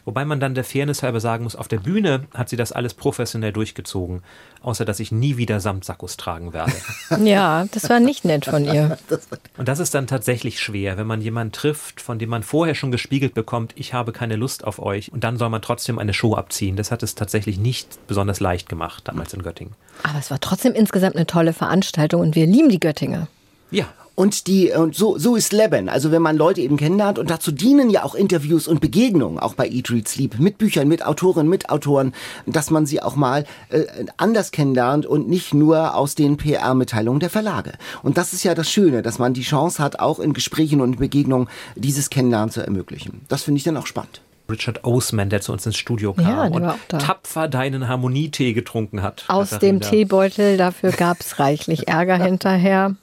Wobei man dann der Fairness halber sagen muss, auf der Bühne hat sie das alles professionell durchgezogen, außer dass ich nie wieder Samtsackos tragen werde. Ja, das war nicht nett von ihr. Und das ist dann tatsächlich schwer, wenn man jemanden trifft, von dem man vorher schon gespiegelt bekommt, ich habe keine Lust auf euch. Und dann soll man trotzdem eine Show abziehen. Das hat es tatsächlich nicht besonders leicht gemacht damals in Göttingen. Aber es war trotzdem insgesamt eine tolle Veranstaltung und wir lieben die Göttinger. Ja, Und die, und so, so ist Leben. Also wenn man Leute eben kennenlernt und dazu dienen ja auch Interviews und Begegnungen, auch bei Eat, Read, Sleep, mit Büchern, mit Autorinnen, mit Autoren, dass man sie auch mal äh, anders kennenlernt und nicht nur aus den PR-Mitteilungen der Verlage. Und das ist ja das Schöne, dass man die Chance hat, auch in Gesprächen und Begegnungen dieses Kennenlernen zu ermöglichen. Das finde ich dann auch spannend. Richard Osman, der zu uns ins Studio kam Ja, und da. tapfer deinen Harmonietee getrunken hat. Aus dem Teebeutel, dafür gab es reichlich Ärger hinterher.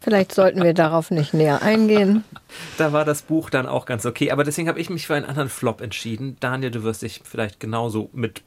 Vielleicht sollten wir darauf nicht näher eingehen. Da war das Buch dann auch ganz okay. Aber deswegen habe ich mich für einen anderen Flop entschieden. Daniel, du wirst dich vielleicht genauso mit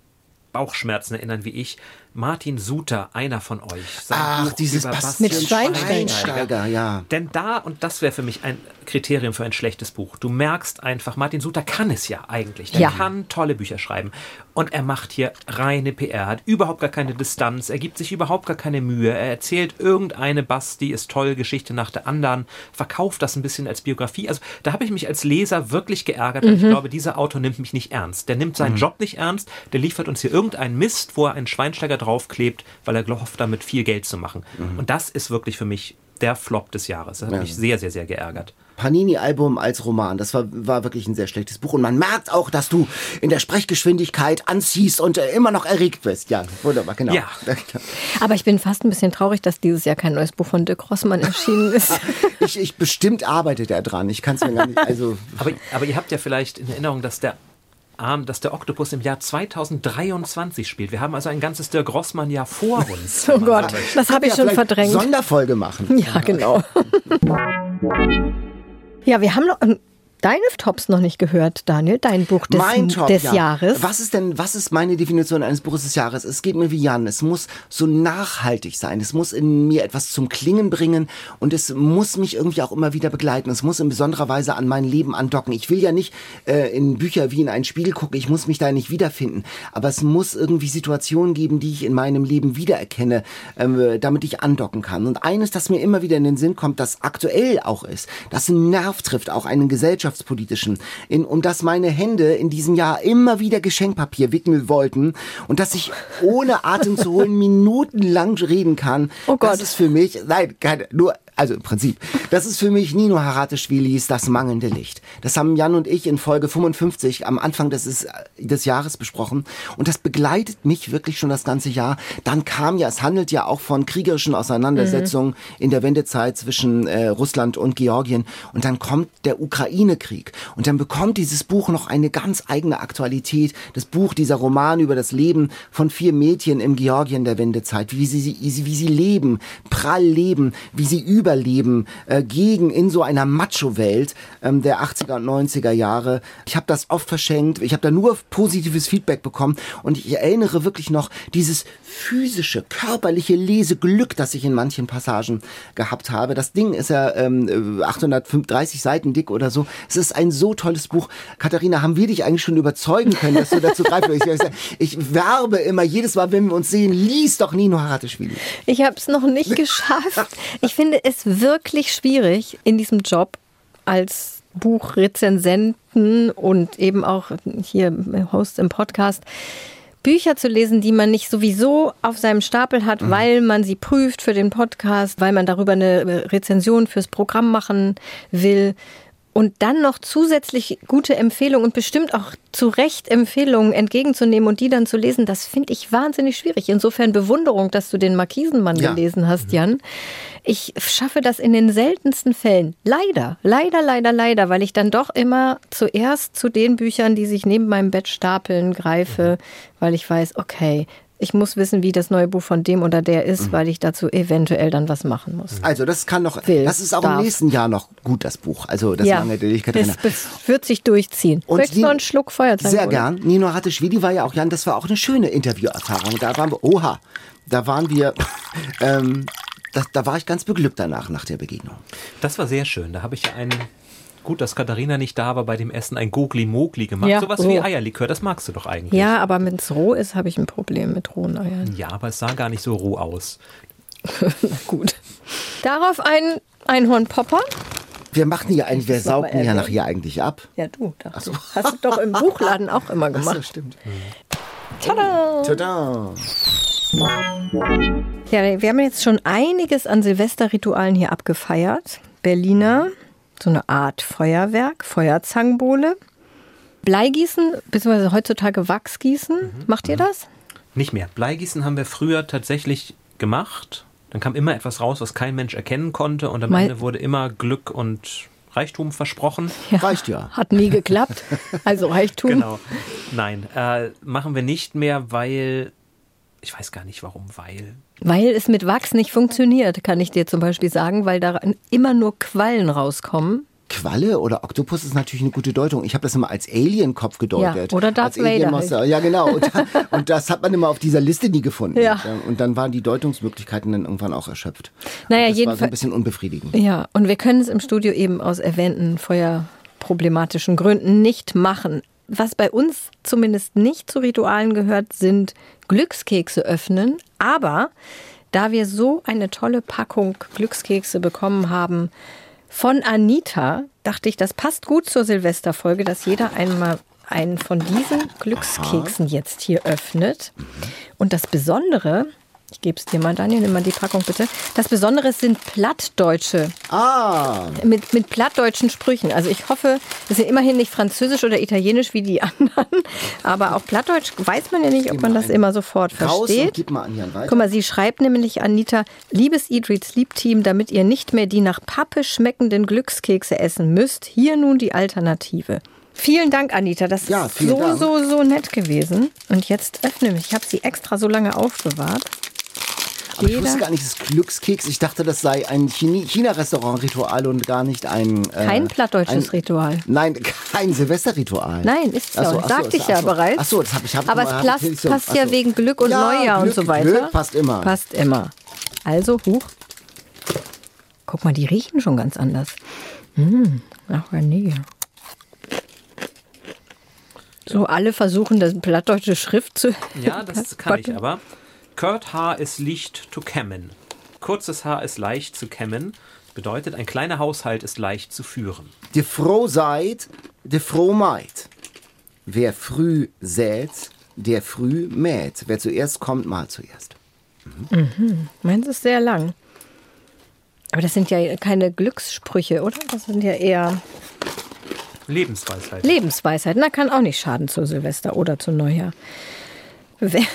Bauchschmerzen erinnern wie ich. Martin Suter, einer von euch. Sein Ach, Buch dieses Bastian Mit Schweinsteiger. Schweinsteiger, ja. Denn da, und das wäre für mich ein Kriterium für ein schlechtes Buch, du merkst einfach, Martin Suter kann es ja eigentlich. Der Ja. kann tolle Bücher schreiben. Und er macht hier reine PR, hat überhaupt gar keine Distanz, er gibt sich überhaupt gar keine Mühe. Er erzählt irgendeine Basti ist toll, Geschichte nach der anderen, verkauft das ein bisschen als Biografie. Also da habe ich mich als Leser wirklich geärgert. weil Ich glaube, dieser Autor nimmt mich nicht ernst. Der nimmt seinen Job nicht ernst, der liefert uns hier irgendeinen Mist, wo er einen Schweinsteiger draufklebt, weil er gehofft, damit viel Geld zu machen. Mhm. Und das ist wirklich für mich der Flop des Jahres. Das hat ja. mich sehr, sehr, sehr geärgert. Panini-Album als Roman. Das war, war wirklich ein sehr schlechtes Buch. Und man merkt auch, dass du in der Sprechgeschwindigkeit anziehst und äh, immer noch erregt bist. Ja, wunderbar, genau. Ja. Aber ich bin fast ein bisschen traurig, dass dieses Jahr kein neues Buch von Dirk Rossmann erschienen ist. ich, ich bestimmt arbeitet er dran. Ich kann es mir gar nicht. Also aber, aber ihr habt ja vielleicht in Erinnerung, dass der dass der Oktopus im Jahr 2023 spielt. Wir haben also ein ganzes Dirk Rossmann Jahr vor uns. oh Gott, das habe ich schon verdrängt. Sonderfolge machen. Ja, genau. Ja, wir haben noch deine Tops noch nicht gehört, Daniel, dein Buch des, mein Top, des ja. Jahres. Was ist denn, was ist meine Definition eines Buches des Jahres? Es geht mir wie Jan. Es muss so nachhaltig sein. Es muss in mir etwas zum Klingen bringen und es muss mich irgendwie auch immer wieder begleiten. Es muss in besonderer Weise an mein Leben andocken. Ich will ja nicht äh, in Bücher wie in ein Spiel gucken. Ich muss mich da nicht wiederfinden. Aber es muss irgendwie Situationen geben, die ich in meinem Leben wiedererkenne, äh, damit ich andocken kann. Und eines, das mir immer wieder in den Sinn kommt, das aktuell auch ist, das einen Nerv trifft, auch einen Gesellschaft wirtschaftspolitischen, in, um das meine Hände in diesem Jahr immer wieder Geschenkpapier wickeln wollten und dass ich ohne Atem zu holen minutenlang reden kann. Oh Gott. Das ist für mich, nein, keine, nur also im Prinzip, das ist für mich Nino Haratischvilis Das mangelnde Licht. Das haben Jan und ich in Folge 55 am Anfang des, des Jahres besprochen. Und das begleitet mich wirklich schon das ganze Jahr. Dann kam ja, es handelt ja auch von kriegerischen Auseinandersetzungen mhm. in der Wendezeit zwischen äh, Russland und Georgien. Und dann kommt der Ukraine-Krieg. Und dann bekommt dieses Buch noch eine ganz eigene Aktualität. Das Buch, dieser Roman über das Leben von vier Mädchen im Georgien der Wendezeit. Wie sie, wie sie, leben, prall leben, wie sie über Überleben äh, gegen in so einer Macho-Welt ähm, der 80er und 90er Jahre. Ich habe das oft verschenkt, ich habe da nur positives Feedback bekommen und ich erinnere wirklich noch dieses physische, körperliche Leseglück, das ich in manchen Passagen gehabt habe. Das Ding ist ja ähm, 830 Seiten dick oder so. Es ist ein so tolles Buch. Katharina, haben wir dich eigentlich schon überzeugen können, dass du dazu greifst? Ich, ich werbe immer jedes Mal, wenn wir uns sehen, lies doch Nino Haratischvili. Ich habe es noch nicht geschafft. Ich finde es wirklich schwierig in diesem Job als Buchrezensenten und eben auch hier Host im Podcast Bücher zu lesen, die man nicht sowieso auf seinem Stapel hat, mhm. weil man sie prüft für den Podcast, weil man darüber eine Rezension fürs Programm machen will und dann noch zusätzlich gute Empfehlungen und bestimmt auch zu Recht Empfehlungen entgegenzunehmen und die dann zu lesen, das finde ich wahnsinnig schwierig. Insofern Bewunderung, dass du den Markisenmann ja. gelesen hast, Jan. Ich schaffe das in den seltensten Fällen. Leider, leider, leider, leider, weil ich dann doch immer zuerst zu den Büchern, die sich neben meinem Bett stapeln, greife, weil ich weiß, okay, ich muss wissen, wie das neue Buch von dem oder der ist, mhm. weil ich dazu eventuell dann was machen muss. Also das kann noch, Will, das ist auch darf. im nächsten Jahr noch gut, das Buch. Also das ja, lange Katharina. Das, wird sich durchziehen. Und Möchtest du noch einen Schluck Feuerzeug? Sehr gern. Nino Ratteschwili war ja auch, Jan, das war auch eine schöne Interviewerfahrung. Da waren wir, oha, da waren wir, ähm, da, da war ich ganz beglückt danach, nach der Begegnung. Das war sehr schön. Da habe ich einen Gut, dass Katharina nicht da war bei dem Essen, ein Gogli-Mogli gemacht. Ja, Sowas roh. wie Eierlikör, das magst du doch eigentlich. Ja, aber wenn es roh ist, habe ich ein Problem mit rohen Eiern. Ja, aber es sah gar nicht so roh aus. Na gut. Darauf ein Einhornpopper. Wir machen hier eigentlich, wir saugen ja nachher eigentlich ab. Ja, du. So. Hast du doch im Buchladen auch immer gemacht. Ach so, stimmt. Tada! Tada! Ja, wir haben jetzt schon einiges an Silvesterritualen hier abgefeiert. Berliner, so eine Art Feuerwerk, Feuerzangenbowle. Bleigießen, beziehungsweise heutzutage Wachsgießen. Mhm. Macht ihr das? Nicht mehr. Bleigießen haben wir früher tatsächlich gemacht. Dann kam immer etwas raus, was kein Mensch erkennen konnte. Und am Mal Ende wurde immer Glück und Reichtum versprochen. Ja, Reicht ja. Hat nie geklappt. Also Reichtum. genau. Nein, äh, machen wir nicht mehr, weil ich weiß gar nicht warum, weil. Weil es mit Wachs nicht funktioniert, kann ich dir zum Beispiel sagen, weil da immer nur Quallen rauskommen. Qualle oder Oktopus ist natürlich eine gute Deutung. Ich habe das immer als Alien-Kopf gedeutet. Ja, oder Darth Vader. Halt. Ja, genau. Und, und, das hat man immer auf dieser Liste nie gefunden. Ja. Und dann waren die Deutungsmöglichkeiten dann irgendwann auch erschöpft. Naja, das jedenfalls. war so ein bisschen unbefriedigend. Ja, und wir können es im Studio eben aus erwähnten feuerproblematischen Gründen nicht machen. Was bei uns zumindest nicht zu Ritualen gehört, sind Glückskekse öffnen. Aber da wir so eine tolle Packung Glückskekse bekommen haben von Anita, dachte ich, das passt gut zur Silvesterfolge, dass jeder einmal einen von diesen Glückskeksen jetzt hier öffnet. Und das Besondere, ich gebe es dir mal, Daniel, nimm mal die Packung bitte. Das Besondere sind plattdeutsche, Ah, mit, mit plattdeutschen Sprüchen. Also ich hoffe, es sind immerhin nicht französisch oder italienisch wie die anderen. Aber auch plattdeutsch weiß man ja nicht, ob man das immer sofort raus und versteht. gib mal an Jan weiter. Guck mal, sie schreibt nämlich Anita, liebes Eat, Read, Sleep Team, damit ihr nicht mehr die nach Pappe schmeckenden Glückskekse essen müsst, hier nun die Alternative. Vielen Dank, Anita. Das Ja, ist so, Dank. so, so nett gewesen. Und jetzt öffne ich. Ich habe sie extra so lange aufbewahrt. Aber ich wusste gar nicht, das ist Glückskeks. Ich dachte, das sei ein China-Restaurant-Ritual und gar nicht ein... Äh, Kein plattdeutsches ein- Ritual. Nein, kein Silvesterritual. Nein, ist es Ach so, ja. ach so, Sagte ich ja bereits. Ach so, das habe ich hab, Aber es passt, so- passt ja so. wegen Glück und ja, Neujahr Glück, und so weiter. Glück passt immer. Passt immer. Also, huch. Guck mal, die riechen schon ganz anders. Hm, ach, Vanille. So, alle versuchen, das plattdeutsche Schrift zu. Ja, das kann ich aber. Kurt Haar ist leicht zu kämmen. Kurzes Haar ist leicht zu kämmen. Bedeutet, ein kleiner Haushalt ist leicht zu führen. De froh seid, de froh meid. Wer früh sät, der früh mäht. Wer zuerst kommt, mal zuerst. Meins ist sehr lang. Aber das sind ja keine Glückssprüche, oder? Das sind ja eher Lebensweisheit. Lebensweisheiten. Na, kann auch nicht schaden zu Silvester oder zu Neujahr. Wer,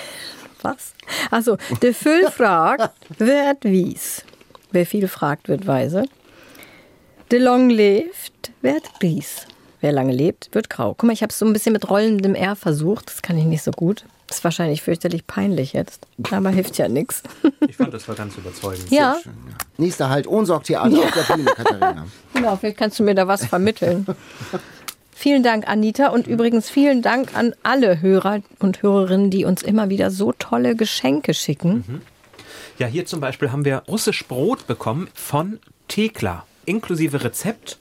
was? Also, der Füll fragt, wird wies. Wer viel fragt, wird weise. Der Long lebt, wird Ries. Wer lange lebt, wird grau. Guck mal, ich habe es so ein bisschen mit rollendem R versucht. Das kann ich nicht so gut. Das ist wahrscheinlich fürchterlich peinlich jetzt. Aber hilft ja nichts. Ich fand, das war ganz überzeugend. Ja, Nächster Halt, Ohnsorgtheater auf der Bühne, Katharina. genau. Vielleicht kannst du mir da was vermitteln. Vielen Dank, Anita. Und übrigens vielen Dank an alle Hörer und Hörerinnen, die uns immer wieder so tolle Geschenke schicken. Ja, hier zum Beispiel haben wir russisch Brot bekommen von Thekla. Inklusive Rezept.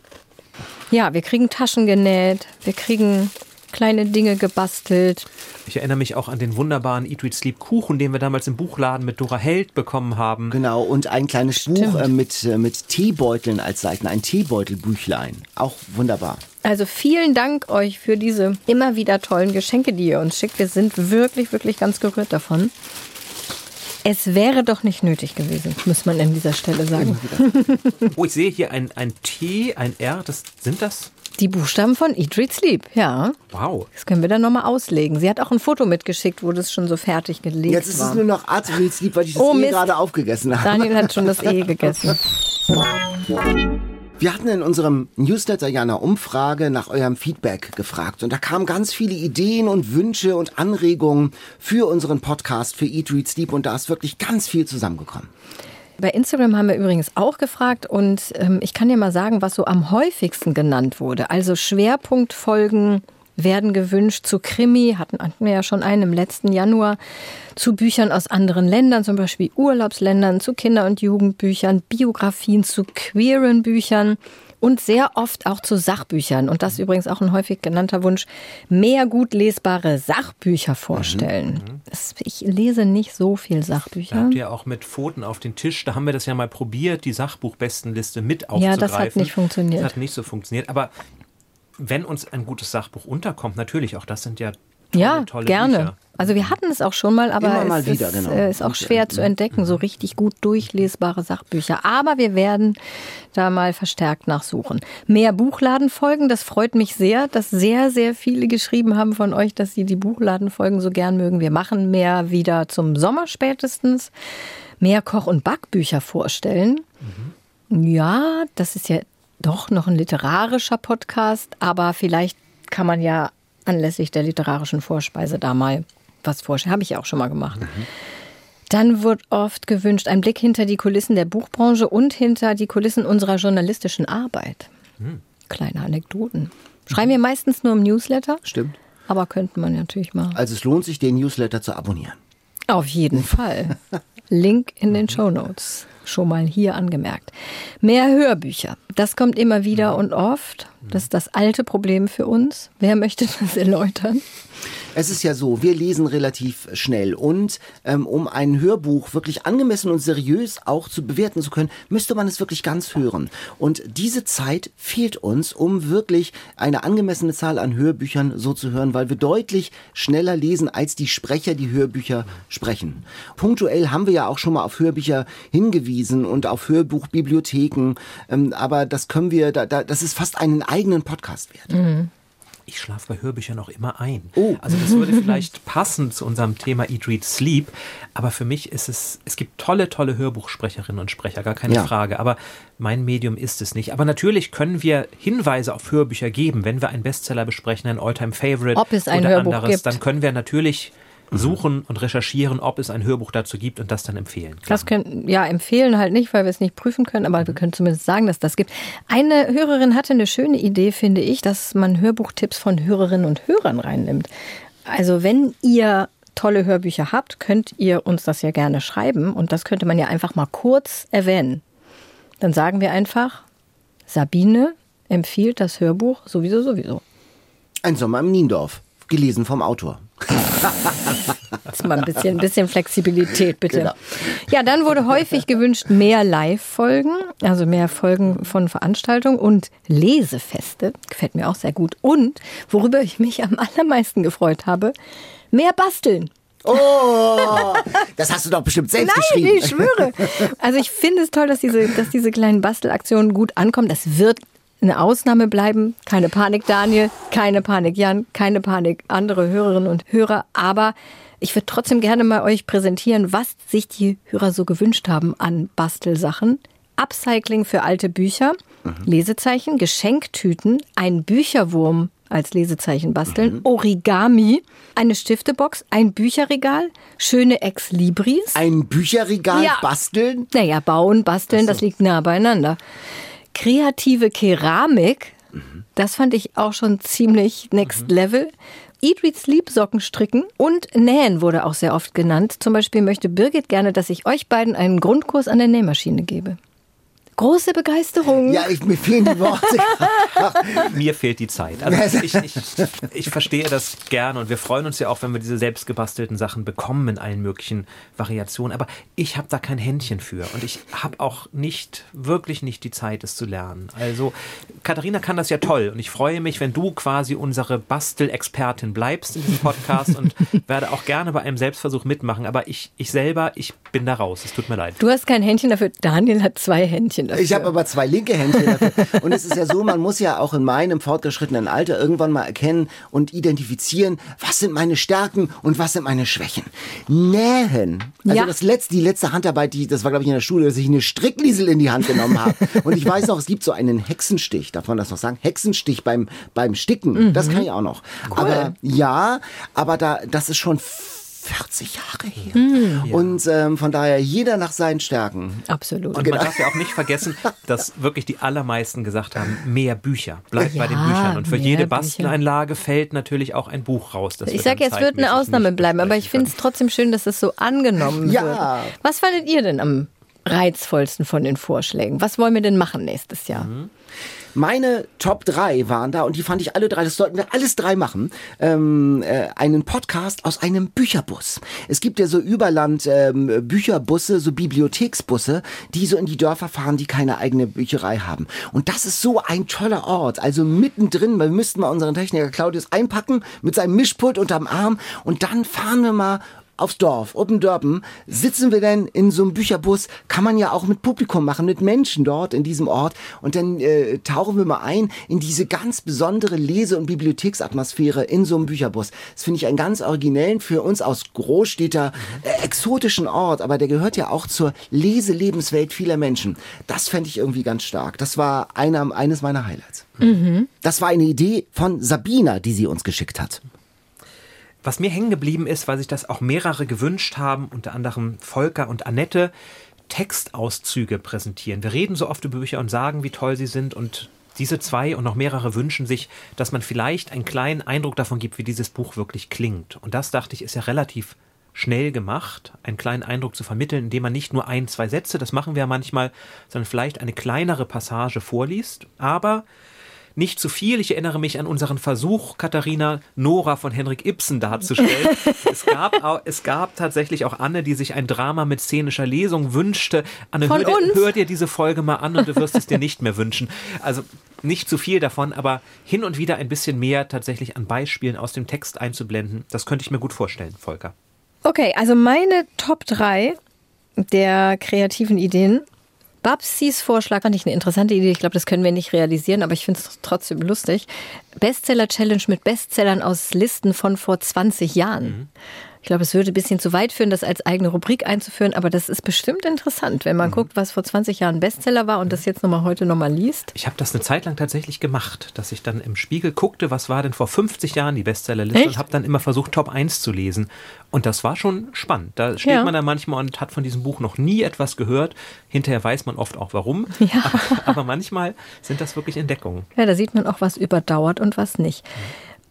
Ja, wir kriegen Taschen genäht, wir kriegen kleine Dinge gebastelt. Ich erinnere mich auch an den wunderbaren Eat, Read, Sleep Kuchen, den wir damals im Buchladen mit Dora Held bekommen haben. Genau, und ein kleines Buch äh, mit, äh, mit Teebeuteln als Seiten, ein Teebeutelbüchlein. Auch wunderbar. Also vielen Dank euch für diese immer wieder tollen Geschenke, die ihr uns schickt. Wir sind wirklich, wirklich ganz gerührt davon. Es wäre doch nicht nötig gewesen, muss man an dieser Stelle sagen. Oh, ich sehe hier ein, ein T, ein R. Das, sind das? Die Buchstaben von Eat, Read, Sleep, ja. Wow. Das können wir dann nochmal auslegen. Sie hat auch ein Foto mitgeschickt, wo das schon so fertig gelegt Jetzt ist war. es nur noch Artwils lieb, weil ich das Oh, eh gerade aufgegessen habe. Daniel hat schon das E gegessen. Wir hatten in unserem Newsletter ja eine Umfrage nach eurem Feedback gefragt und da kamen ganz viele Ideen und Wünsche und Anregungen für unseren Podcast für Eat, Read, Sleep und da ist wirklich ganz viel zusammengekommen. Bei Instagram haben wir übrigens auch gefragt und ähm, ich kann dir mal sagen, was so am häufigsten genannt wurde. Also Schwerpunktfolgen werden gewünscht zu Krimi, hatten, hatten wir ja schon einen im letzten Januar, zu Büchern aus anderen Ländern, zum Beispiel Urlaubsländern, zu Kinder- und Jugendbüchern, Biografien, zu queeren Büchern und sehr oft auch zu Sachbüchern. Und das ist übrigens auch ein häufig genannter Wunsch, mehr gut lesbare Sachbücher vorstellen. Das, ich lese nicht so viel Da Sachbücher. habt ihr auch mit Pfoten auf den Tisch. Da haben wir das ja mal probiert, die Sachbuchbestenliste mit Ja, aufzugreifen. das hat nicht funktioniert. Das hat nicht so funktioniert. Aber wenn uns ein gutes Sachbuch unterkommt, natürlich, auch das sind ja tolle, Ja, tolle gerne. Bücher. Also wir hatten es auch schon mal, aber Immer mal es wieder, ist, genau. äh, ist auch schwer äh, zu entdecken, so richtig gut durchlesbare Sachbücher. Aber wir werden da mal verstärkt nachsuchen. Mehr Buchladenfolgen, das freut mich sehr, dass sehr, sehr viele geschrieben haben von euch, dass sie die Buchladenfolgen so gern mögen. Wir machen mehr wieder zum Sommer spätestens. Mehr Koch- und Backbücher vorstellen. Ja, das ist ja doch noch ein literarischer Podcast, aber vielleicht kann man ja anlässlich der literarischen Vorspeise da mal was vorstellen. Habe ich ja auch schon mal gemacht. Dann wird oft gewünscht, ein Blick hinter die Kulissen der Buchbranche und hinter die Kulissen unserer journalistischen Arbeit. Kleine Anekdoten. Schreiben wir meistens nur im Newsletter, Stimmt. aber könnte man natürlich mal. Also es lohnt sich, den Newsletter zu abonnieren. Auf jeden Fall. Link in den Show Notes. Schon mal hier angemerkt. Mehr Hörbücher. Das kommt immer wieder und oft. Das ist das alte Problem für uns. Wer möchte das erläutern? Es ist ja so, wir lesen relativ schnell und ähm, um ein Hörbuch wirklich angemessen und seriös auch zu bewerten zu können, müsste man es wirklich ganz hören. Und diese Zeit fehlt uns, um wirklich eine angemessene Zahl an Hörbüchern so zu hören, weil wir deutlich schneller lesen, als die Sprecher die Hörbücher sprechen. Punktuell haben wir ja auch schon mal auf Hörbücher hingewiesen und auf Hörbuchbibliotheken, ähm, aber das können wir, da, da, das ist fast einen eigenen Podcast wert. Mhm ich schlafe bei Hörbüchern auch immer ein. Oh. Also das würde vielleicht passen zu unserem Thema Eat, Read, Sleep. Aber für mich ist es, es gibt tolle, tolle Hörbuchsprecherinnen und Sprecher, gar keine ja. Frage. Aber mein Medium ist es nicht. Aber natürlich können wir Hinweise auf Hörbücher geben, wenn wir einen Bestseller besprechen, ein Alltime Favorite Ob es ein oder Hörbuch anderes, gibt. dann können wir natürlich suchen und recherchieren, ob es ein Hörbuch dazu gibt und das dann empfehlen. Klar. Das können, ja, empfehlen halt nicht, weil wir es nicht prüfen können, aber wir können zumindest sagen, dass das gibt. Eine Hörerin hatte eine schöne Idee, finde ich, dass man Hörbuchtipps von Hörerinnen und Hörern reinnimmt. Also wenn ihr tolle Hörbücher habt, könnt ihr uns das ja gerne schreiben und das könnte man ja einfach mal kurz erwähnen. Dann sagen wir einfach, Sabine empfiehlt das Hörbuch sowieso sowieso. Ein Sommer im Niendorf, gelesen vom Autor. Jetzt mal ein bisschen, ein bisschen Flexibilität, bitte. Genau. Ja, dann wurde häufig gewünscht, mehr Live-Folgen, also mehr Folgen von Veranstaltungen und Lesefeste. Gefällt mir auch sehr gut. Und, worüber ich mich am allermeisten gefreut habe, mehr Basteln. Oh, das hast du doch bestimmt selbst Nein, geschrieben. ich schwöre. Also ich finde es toll, dass diese, dass diese kleinen Bastelaktionen gut ankommen. Das wird eine Ausnahme bleiben. Keine Panik, Daniel, keine Panik, Jan, keine Panik, andere Hörerinnen und Hörer. Aber ich würde trotzdem gerne mal euch präsentieren, was sich die Hörer so gewünscht haben an Bastelsachen. Upcycling für alte Bücher, mhm. Lesezeichen, Geschenktüten, ein Bücherwurm als Lesezeichen basteln, mhm. Origami, eine Stiftebox, ein Bücherregal, schöne Ex-Libris. Ein Bücherregal ja. basteln? Naja, bauen, basteln, so. das liegt nah beieinander kreative Keramik. Das fand ich auch schon ziemlich next mhm. level. Eat, Read, Sleep Socken stricken und nähen wurde auch sehr oft genannt. Zum Beispiel möchte Birgit gerne, dass ich euch beiden einen Grundkurs an der Nähmaschine gebe. Große Begeisterung. Ja, ich, mir fehlen die Worte. mir fehlt die Zeit. Also ich, ich, ich verstehe das gerne und wir freuen uns ja auch, wenn wir diese selbstgebastelten Sachen bekommen in allen möglichen Variationen. Aber ich habe da kein Händchen für und ich habe auch nicht, wirklich nicht die Zeit, es zu lernen. Also Katharina kann das ja toll und ich freue mich, wenn du quasi unsere Bastelexpertin bleibst in diesem Podcast und werde auch gerne bei einem Selbstversuch mitmachen. Aber ich, ich selber, ich bin da raus. Es tut mir leid. Du hast kein Händchen dafür. Daniel hat zwei Händchen dafür. Ich habe aber zwei linke Hände dafür. Und es ist ja so, man muss ja auch in meinem fortgeschrittenen Alter irgendwann mal erkennen und identifizieren, was sind meine Stärken und was sind meine Schwächen. Nähen. Also ja. das letzte, die letzte Handarbeit, die, das war glaube ich in der Schule, dass ich eine Strickliesel in die Hand genommen habe. Und ich weiß noch, es gibt so einen Hexenstich, darf man das noch sagen? Hexenstich beim, beim Sticken. Mhm. Das kann ich auch noch. Cool. Aber ja, aber da, das ist schon 40 Jahre her. Mhm. Und ähm, von daher jeder nach seinen Stärken. Absolut. Und genau. man darf ja auch nicht vergessen, dass wirklich die allermeisten gesagt haben, mehr Bücher. Bleibt ja, bei den Büchern. Und für jede Basteleinlage fällt natürlich auch ein Buch raus. ich sage, es wird eine Ausnahme bleiben, aber ich finde es trotzdem schön, dass es so angenommen ja. wird. Was fandet ihr denn am reizvollsten von den Vorschlägen? Was wollen wir denn machen nächstes Jahr? Mhm. Meine Top 3 waren da und die fand ich alle drei, das sollten wir alles drei machen, ähm, äh, einen Podcast aus einem Bücherbus. Es gibt ja so Überland ähm, Bücherbusse, so Bibliotheksbusse, die so in die Dörfer fahren, die keine eigene Bücherei haben. Und das ist so ein toller Ort. Also mittendrin, wir müssten mal unseren Techniker Claudius einpacken mit seinem Mischpult unterm Arm und dann fahren wir mal aufs Dorf, Open Dörpen, sitzen wir denn in so einem Bücherbus, kann man ja auch mit Publikum machen, mit Menschen dort in diesem Ort und dann äh, tauchen wir mal ein in diese ganz besondere Lese- und Bibliotheksatmosphäre in so einem Bücherbus. Das finde ich einen ganz originellen, für uns aus Großstädter, äh, exotischen Ort, aber der gehört ja auch zur Leselebenswelt vieler Menschen. Das fände ich irgendwie ganz stark. Das war einer, eines meiner Highlights. Mhm. Das war eine Idee von Sabina, die sie uns geschickt hat. Was mir hängen geblieben ist, weil sich das auch mehrere gewünscht haben, unter anderem Volker und Annette, Textauszüge präsentieren. Wir reden so oft über Bücher und sagen, wie toll sie sind und diese zwei und noch mehrere wünschen sich, dass man vielleicht einen kleinen Eindruck davon gibt, wie dieses Buch wirklich klingt. Und das, dachte ich, ist ja relativ schnell gemacht, einen kleinen Eindruck zu vermitteln, indem man nicht nur ein, zwei Sätze, das machen wir ja manchmal, sondern vielleicht eine kleinere Passage vorliest, aber nicht zu viel. Ich erinnere mich an unseren Versuch, Katharina Nora von Henrik Ibsen darzustellen. es, gab auch, es gab tatsächlich auch Anne, die sich ein Drama mit szenischer Lesung wünschte. Anne, Von hör dir, hör dir diese Folge mal an und du wirst es dir nicht mehr wünschen. Also nicht zu viel davon, aber hin und wieder ein bisschen mehr tatsächlich an Beispielen aus dem Text einzublenden. Das könnte ich mir gut vorstellen, Volker. Okay, also meine Top 3 der kreativen Ideen. Babsis Vorschlag fand ich eine interessante Idee. Ich glaube, das können wir nicht realisieren, aber ich finde es trotzdem lustig. Bestseller-Challenge mit Bestsellern aus Listen von vor 20 Jahren. Ich glaube, es würde ein bisschen zu weit führen, das als eigene Rubrik einzuführen, aber das ist bestimmt interessant, wenn man guckt, was vor 20 Jahren Bestseller war und das jetzt nochmal heute nochmal liest. Ich habe das eine Zeit lang tatsächlich gemacht, dass ich dann im Spiegel guckte, was war denn vor 50 Jahren die Bestsellerliste Echt? und habe dann immer versucht, Top 1 zu lesen. Und das war schon spannend. Da steht Ja. man da manchmal und hat von diesem Buch noch nie etwas gehört. Hinterher weiß man oft auch warum. Ja. Aber, aber manchmal sind das wirklich Entdeckungen. Ja, da sieht man auch, was überdauert und was nicht.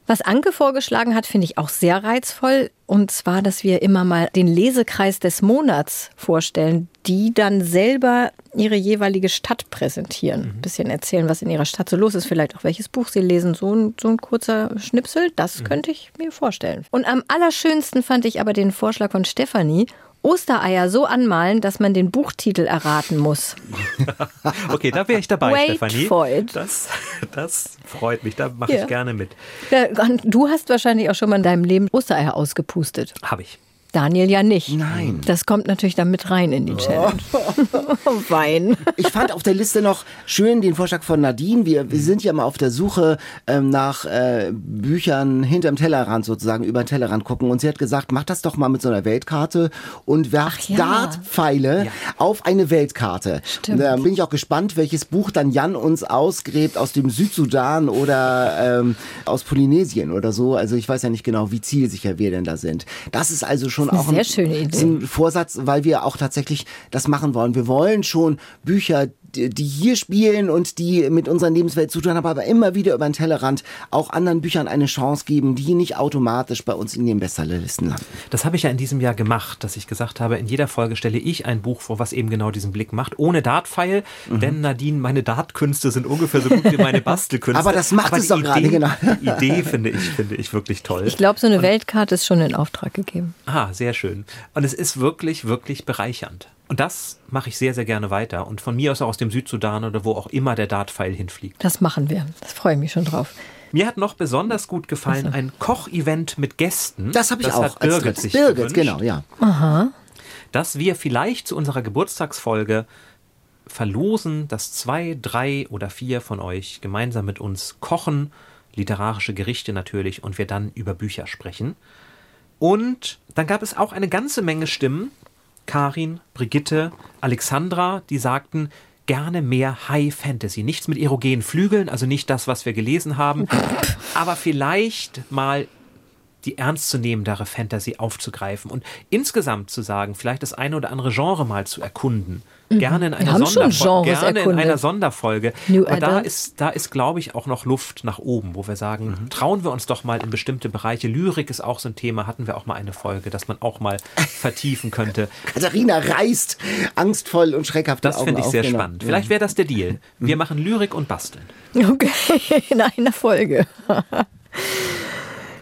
Was Anke vorgeschlagen hat, finde ich auch sehr reizvoll. Und zwar, dass wir immer mal den Lesekreis des Monats vorstellen, die dann selber ihre jeweilige Stadt präsentieren. Ein bisschen erzählen, was in ihrer Stadt so los ist, vielleicht auch welches Buch sie lesen. So ein, so ein kurzer Schnipsel, das könnte ich mir vorstellen. Und am allerschönsten fand ich aber den Vorschlag von Stefanie. Ostereier so anmalen, dass man den Buchtitel erraten muss. Okay, da wäre ich dabei, Wait Stefanie. for it. Das, das freut mich, da mache Ja. ich gerne mit. Ja, Du hast wahrscheinlich auch schon mal in deinem Leben Ostereier ausgepustet. Habe ich. Daniel ja nicht. Nein. Das kommt natürlich dann mit rein in die Challenge. Wein. Ich fand auf der Liste noch schön den Vorschlag von Nadine. Wir, wir sind ja mal auf der Suche ähm, nach äh, Büchern hinterm Tellerrand sozusagen, über den Tellerrand gucken. Und sie hat gesagt, mach das doch mal mit so einer Weltkarte und werft ja. Dartpfeile Ja. auf eine Weltkarte. Stimmt. Da bin ich auch gespannt, welches Buch dann Jan uns ausgräbt aus dem Südsudan oder ähm, aus Polynesien oder so. Also ich weiß ja nicht genau, wie zielsicher wir denn da sind. Das ist also schon eine auch Idee. ein Vorsatz, weil wir auch tatsächlich das machen wollen. Wir wollen schon Bücher, die hier spielen und die mit unserer Lebenswelt zu tun haben, aber immer wieder über den Tellerrand auch anderen Büchern eine Chance geben, die nicht automatisch bei uns in den Bestsellerlisten landen. Das habe ich ja in diesem Jahr gemacht, dass ich gesagt habe, in jeder Folge stelle ich ein Buch vor, was eben genau diesen Blick macht, ohne Dartpfeil, Mhm. denn Nadine, meine Dartkünste sind ungefähr so gut wie meine Bastelkünste. Aber das macht es die doch gerade, Idee- genau. Die Idee finde ich, finde ich wirklich toll. Ich glaube, so eine Weltkarte ist schon in Auftrag gegeben. Ah, sehr schön. Und es ist wirklich, wirklich bereichernd. Und das mache ich sehr, sehr gerne weiter. Und von mir aus auch aus dem Südsudan oder wo auch immer der Dartpfeil hinfliegt. Das machen wir. Das freue ich mich schon drauf. Mir hat noch besonders gut gefallen ein Kochevent mit Gästen. Das habe ich auch. Hat als Birgit drittes. sich Birgit, gewünscht, genau, ja. Dass wir vielleicht zu unserer Geburtstagsfolge verlosen, dass zwei, drei oder vier von euch gemeinsam mit uns kochen, literarische Gerichte natürlich, und wir dann über Bücher sprechen. Und dann gab es auch eine ganze Menge Stimmen, Karin, Brigitte, Alexandra, die sagten, gerne mehr High Fantasy. Nichts mit erogenen Flügeln, also nicht das, was wir gelesen haben, aber vielleicht mal die ernstzunehmendere Fantasy aufzugreifen und insgesamt zu sagen, vielleicht das eine oder andere Genre mal zu erkunden. Gerne in einer, haben schon Sonderfol Genres gerne in einer Sonderfolge. New Aber da ist, da ist, glaube ich, auch noch Luft nach oben, wo wir sagen, trauen wir uns doch mal in bestimmte Bereiche. Lyrik ist auch so ein Thema, hatten wir auch mal eine Folge, dass man auch mal vertiefen könnte. Katharina reißt angstvoll und schreckhaft Das finde ich auf, sehr genau. spannend. Vielleicht wäre das der Deal. Wir machen Lyrik und basteln. Okay, in einer Folge.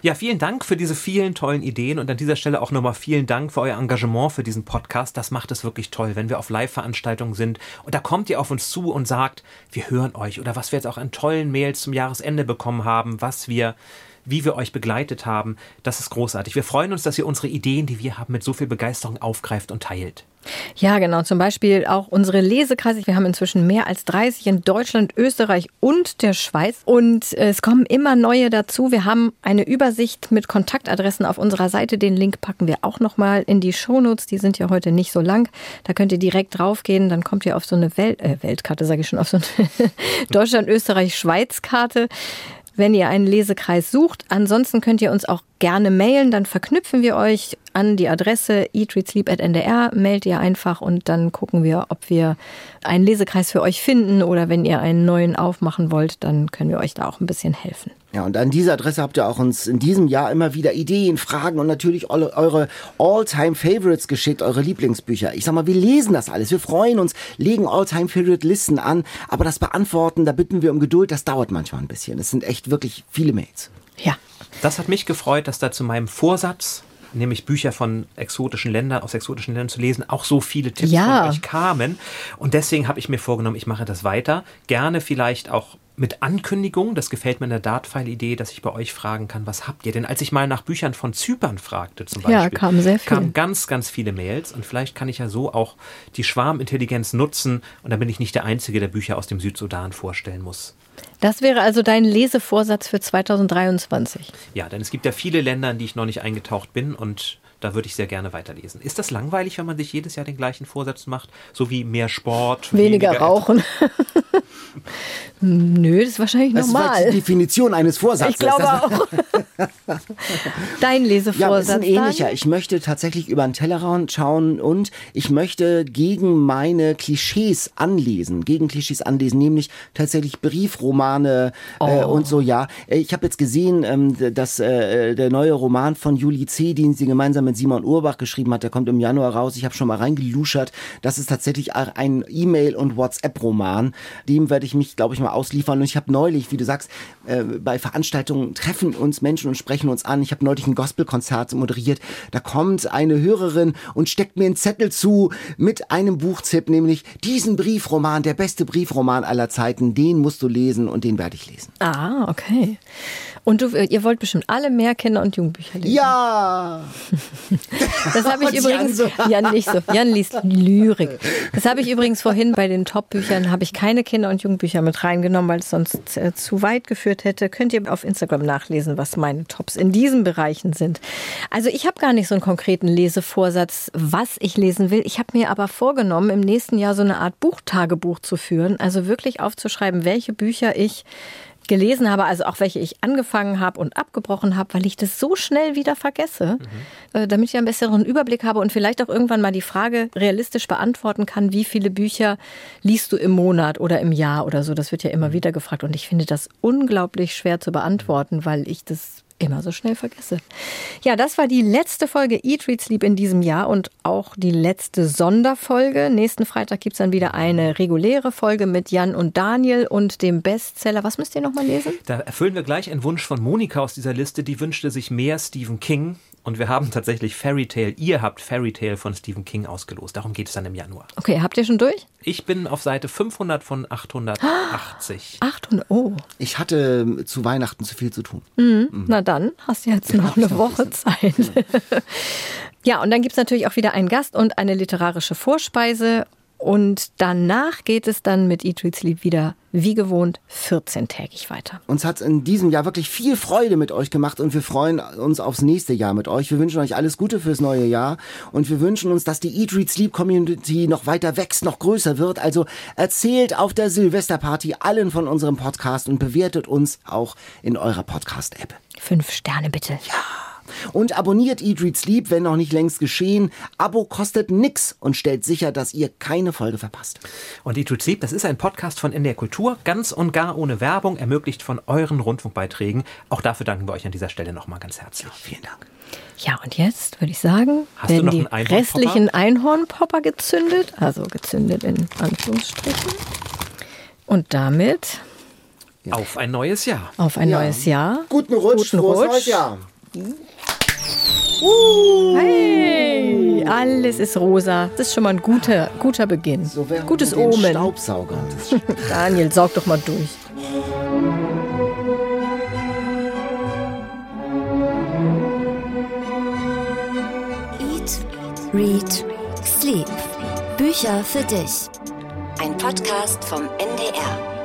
Ja, vielen Dank für diese vielen tollen Ideen und an dieser Stelle auch nochmal vielen Dank für euer Engagement für diesen Podcast. Das macht es wirklich toll, wenn wir auf Live-Veranstaltungen sind und da kommt ihr auf uns zu und sagt, wir hören euch oder was wir jetzt auch an tollen Mails zum Jahresende bekommen haben, was wir wie wir euch begleitet haben. Das ist großartig. Wir freuen uns, dass ihr unsere Ideen, die wir haben, mit so viel Begeisterung aufgreift und teilt. Ja, genau. Zum Beispiel auch unsere Lesekreise. Wir haben inzwischen mehr als 30 in Deutschland, Österreich und der Schweiz. Und es kommen immer neue dazu. Wir haben eine Übersicht mit Kontaktadressen auf unserer Seite. Den Link packen wir auch nochmal in die Shownotes. Die sind ja heute nicht so lang. Da könnt ihr direkt draufgehen. Dann kommt ihr auf so eine Welt, äh, Weltkarte, sage ich schon, auf so eine Deutschland, Österreich, Schweiz-Karte wenn ihr einen Lesekreis sucht. Ansonsten könnt ihr uns auch gerne mailen, dann verknüpfen wir euch an die Adresse eatreadsleep.ndr, meldet ihr einfach und dann gucken wir, ob wir einen Lesekreis für euch finden oder wenn ihr einen neuen aufmachen wollt, dann können wir euch da auch ein bisschen helfen. Ja, und an dieser Adresse habt ihr auch uns in diesem Jahr immer wieder Ideen, Fragen und natürlich eure, eure All-Time-Favorites geschickt, eure Lieblingsbücher. Ich sag mal, wir lesen das alles, wir freuen uns, legen All-Time-Favorite-Listen an, aber das Beantworten, da bitten wir um Geduld, das dauert manchmal ein bisschen. Es sind echt wirklich viele Mails. Ja. Das hat mich gefreut, dass da zu meinem Vorsatz nämlich Bücher von exotischen Ländern, aus exotischen Ländern zu lesen, auch so viele Tipps Ja. von euch kamen. Und deswegen habe ich mir vorgenommen, ich mache das weiter. Gerne vielleicht auch mit Ankündigung. Das gefällt mir in der Dartfile-Idee, dass ich bei euch fragen kann, was habt ihr? Denn als ich mal nach Büchern von Zypern fragte zum Beispiel, Ja, kamen sehr viele. kamen ganz, ganz viele Mails. Und vielleicht kann ich ja so auch die Schwarmintelligenz nutzen. Und dann bin ich nicht der Einzige, der Bücher aus dem Südsudan vorstellen muss. Das wäre also dein Lesevorsatz für 2023. Ja, denn es gibt ja viele Länder, in die ich noch nicht eingetaucht bin und da würde ich sehr gerne weiterlesen. Ist das langweilig, wenn man sich jedes Jahr den gleichen Vorsatz macht? So wie mehr Sport, Weniger rauchen. Nö, das ist wahrscheinlich Das ist vielleicht normal. die Definition eines Vorsatzes. Ich glaube das, auch. Dein Ja, es ist Lesevorsatz. ein ähnlicher. Ich möchte tatsächlich über den Tellerrand schauen und ich möchte gegen meine Klischees anlesen, gegen Klischees anlesen, nämlich tatsächlich Briefromane äh, Oh. und so. Ja, Äh, ich habe jetzt gesehen, ähm, dass äh, der neue Roman von Julie C., den sie gemeinsam mit Simon Urbach geschrieben hat, der kommt im Januar raus. Ich habe schon mal reingeluschert. Das ist tatsächlich ein E-Mail- und WhatsApp-Roman. Dem werde ich mich, glaube ich, mal ausliefern. Und ich habe neulich, wie du sagst, äh, bei Veranstaltungen treffen uns Menschen und sprechen uns an. Ich habe neulich ein Gospelkonzert moderiert. Da kommt eine Hörerin und steckt mir einen Zettel zu mit einem Buchtipp, nämlich diesen Briefroman, der beste Briefroman aller Zeiten. Den musst du lesen und den werde ich lesen. Ah, okay. Und du, ihr wollt bestimmt alle mehr Kinder- und Jugendbücher lesen. Ja! Das habe ich übrigens. Jan so. Jan nicht so. Jan liest Lyrik. Das habe ich übrigens vorhin bei den Top-Büchern habe ich keine Kinder- und Jugendbücher mit reingenommen, weil es sonst äh, zu weit geführt hätte. Könnt ihr auf Instagram nachlesen, was meine Tops in diesen Bereichen sind. Also ich habe gar nicht so einen konkreten Lesevorsatz, was ich lesen will. Ich habe mir aber vorgenommen, im nächsten Jahr so eine Art Buchtagebuch zu führen. Also wirklich aufzuschreiben, welche Bücher ich gelesen habe, also auch welche ich angefangen habe und abgebrochen habe, weil ich das so schnell wieder vergesse, äh, damit ich einen besseren Überblick habe und vielleicht auch irgendwann mal die Frage realistisch beantworten kann, wie viele Bücher liest du im Monat oder im Jahr oder so. Das wird ja immer wieder gefragt und ich finde das unglaublich schwer zu beantworten, weil ich das immer so schnell vergesse. Ja, das war die letzte Folge Eat, Read, Sleep in diesem Jahr und auch die letzte Sonderfolge. Nächsten Freitag gibt's dann wieder eine reguläre Folge mit Jan und Daniel und dem Bestseller. Was müsst ihr nochmal lesen? Da erfüllen wir gleich einen Wunsch von Monika aus dieser Liste. Die wünschte sich mehr Stephen King. Und wir haben tatsächlich Fairy Tale, ihr habt Fairy Tale von Stephen King ausgelost. Darum geht es dann im Januar. Okay, habt ihr schon durch? Ich bin auf Seite 500 von 880. 800. Oh, Ich hatte zu Weihnachten zu viel zu tun. na dann hast du jetzt noch eine Woche Zeit. ja, und dann gibt's natürlich auch wieder einen Gast und eine literarische Vorspeise. Und danach geht es dann mit Eat, Read, Sleep wieder wie gewohnt 14-tägig weiter. Uns hat in diesem Jahr wirklich viel Freude mit euch gemacht und wir freuen uns aufs nächste Jahr mit euch. Wir wünschen euch alles Gute fürs neue Jahr und wir wünschen uns, dass die Eat, Read, Sleep Community noch weiter wächst, noch größer wird. Also erzählt auf der Silvesterparty allen von unserem Podcast und bewertet uns auch in eurer Podcast-App. Fünf Sterne bitte. Und abonniert Eat, Read, Sleep, wenn noch nicht längst geschehen. Abo kostet nix und stellt sicher, dass ihr keine Folge verpasst. Und Eat, Read, Sleep, das ist ein Podcast von NDR Kultur, ganz und gar ohne Werbung, ermöglicht von euren Rundfunkbeiträgen. Auch dafür danken wir euch an dieser Stelle nochmal ganz herzlich. Vielen Dank. Ja, und jetzt würde ich sagen, Hast du werden noch die einen Einhornpopper? restlichen Einhornpopper gezündet, also gezündet in Anführungsstrichen. Und damit Auf ein neues Jahr. auf ein Ja. neues Jahr. Guten Rutsch, Guten frohes Rutsch. neues Jahr. Hey, alles ist rosa. Das ist schon mal ein guter, guter Beginn. So Gutes Omen. Staubsauger. Daniel, saug doch mal durch. Eat, Read, Sleep. Bücher für dich. Ein Podcast vom NDR.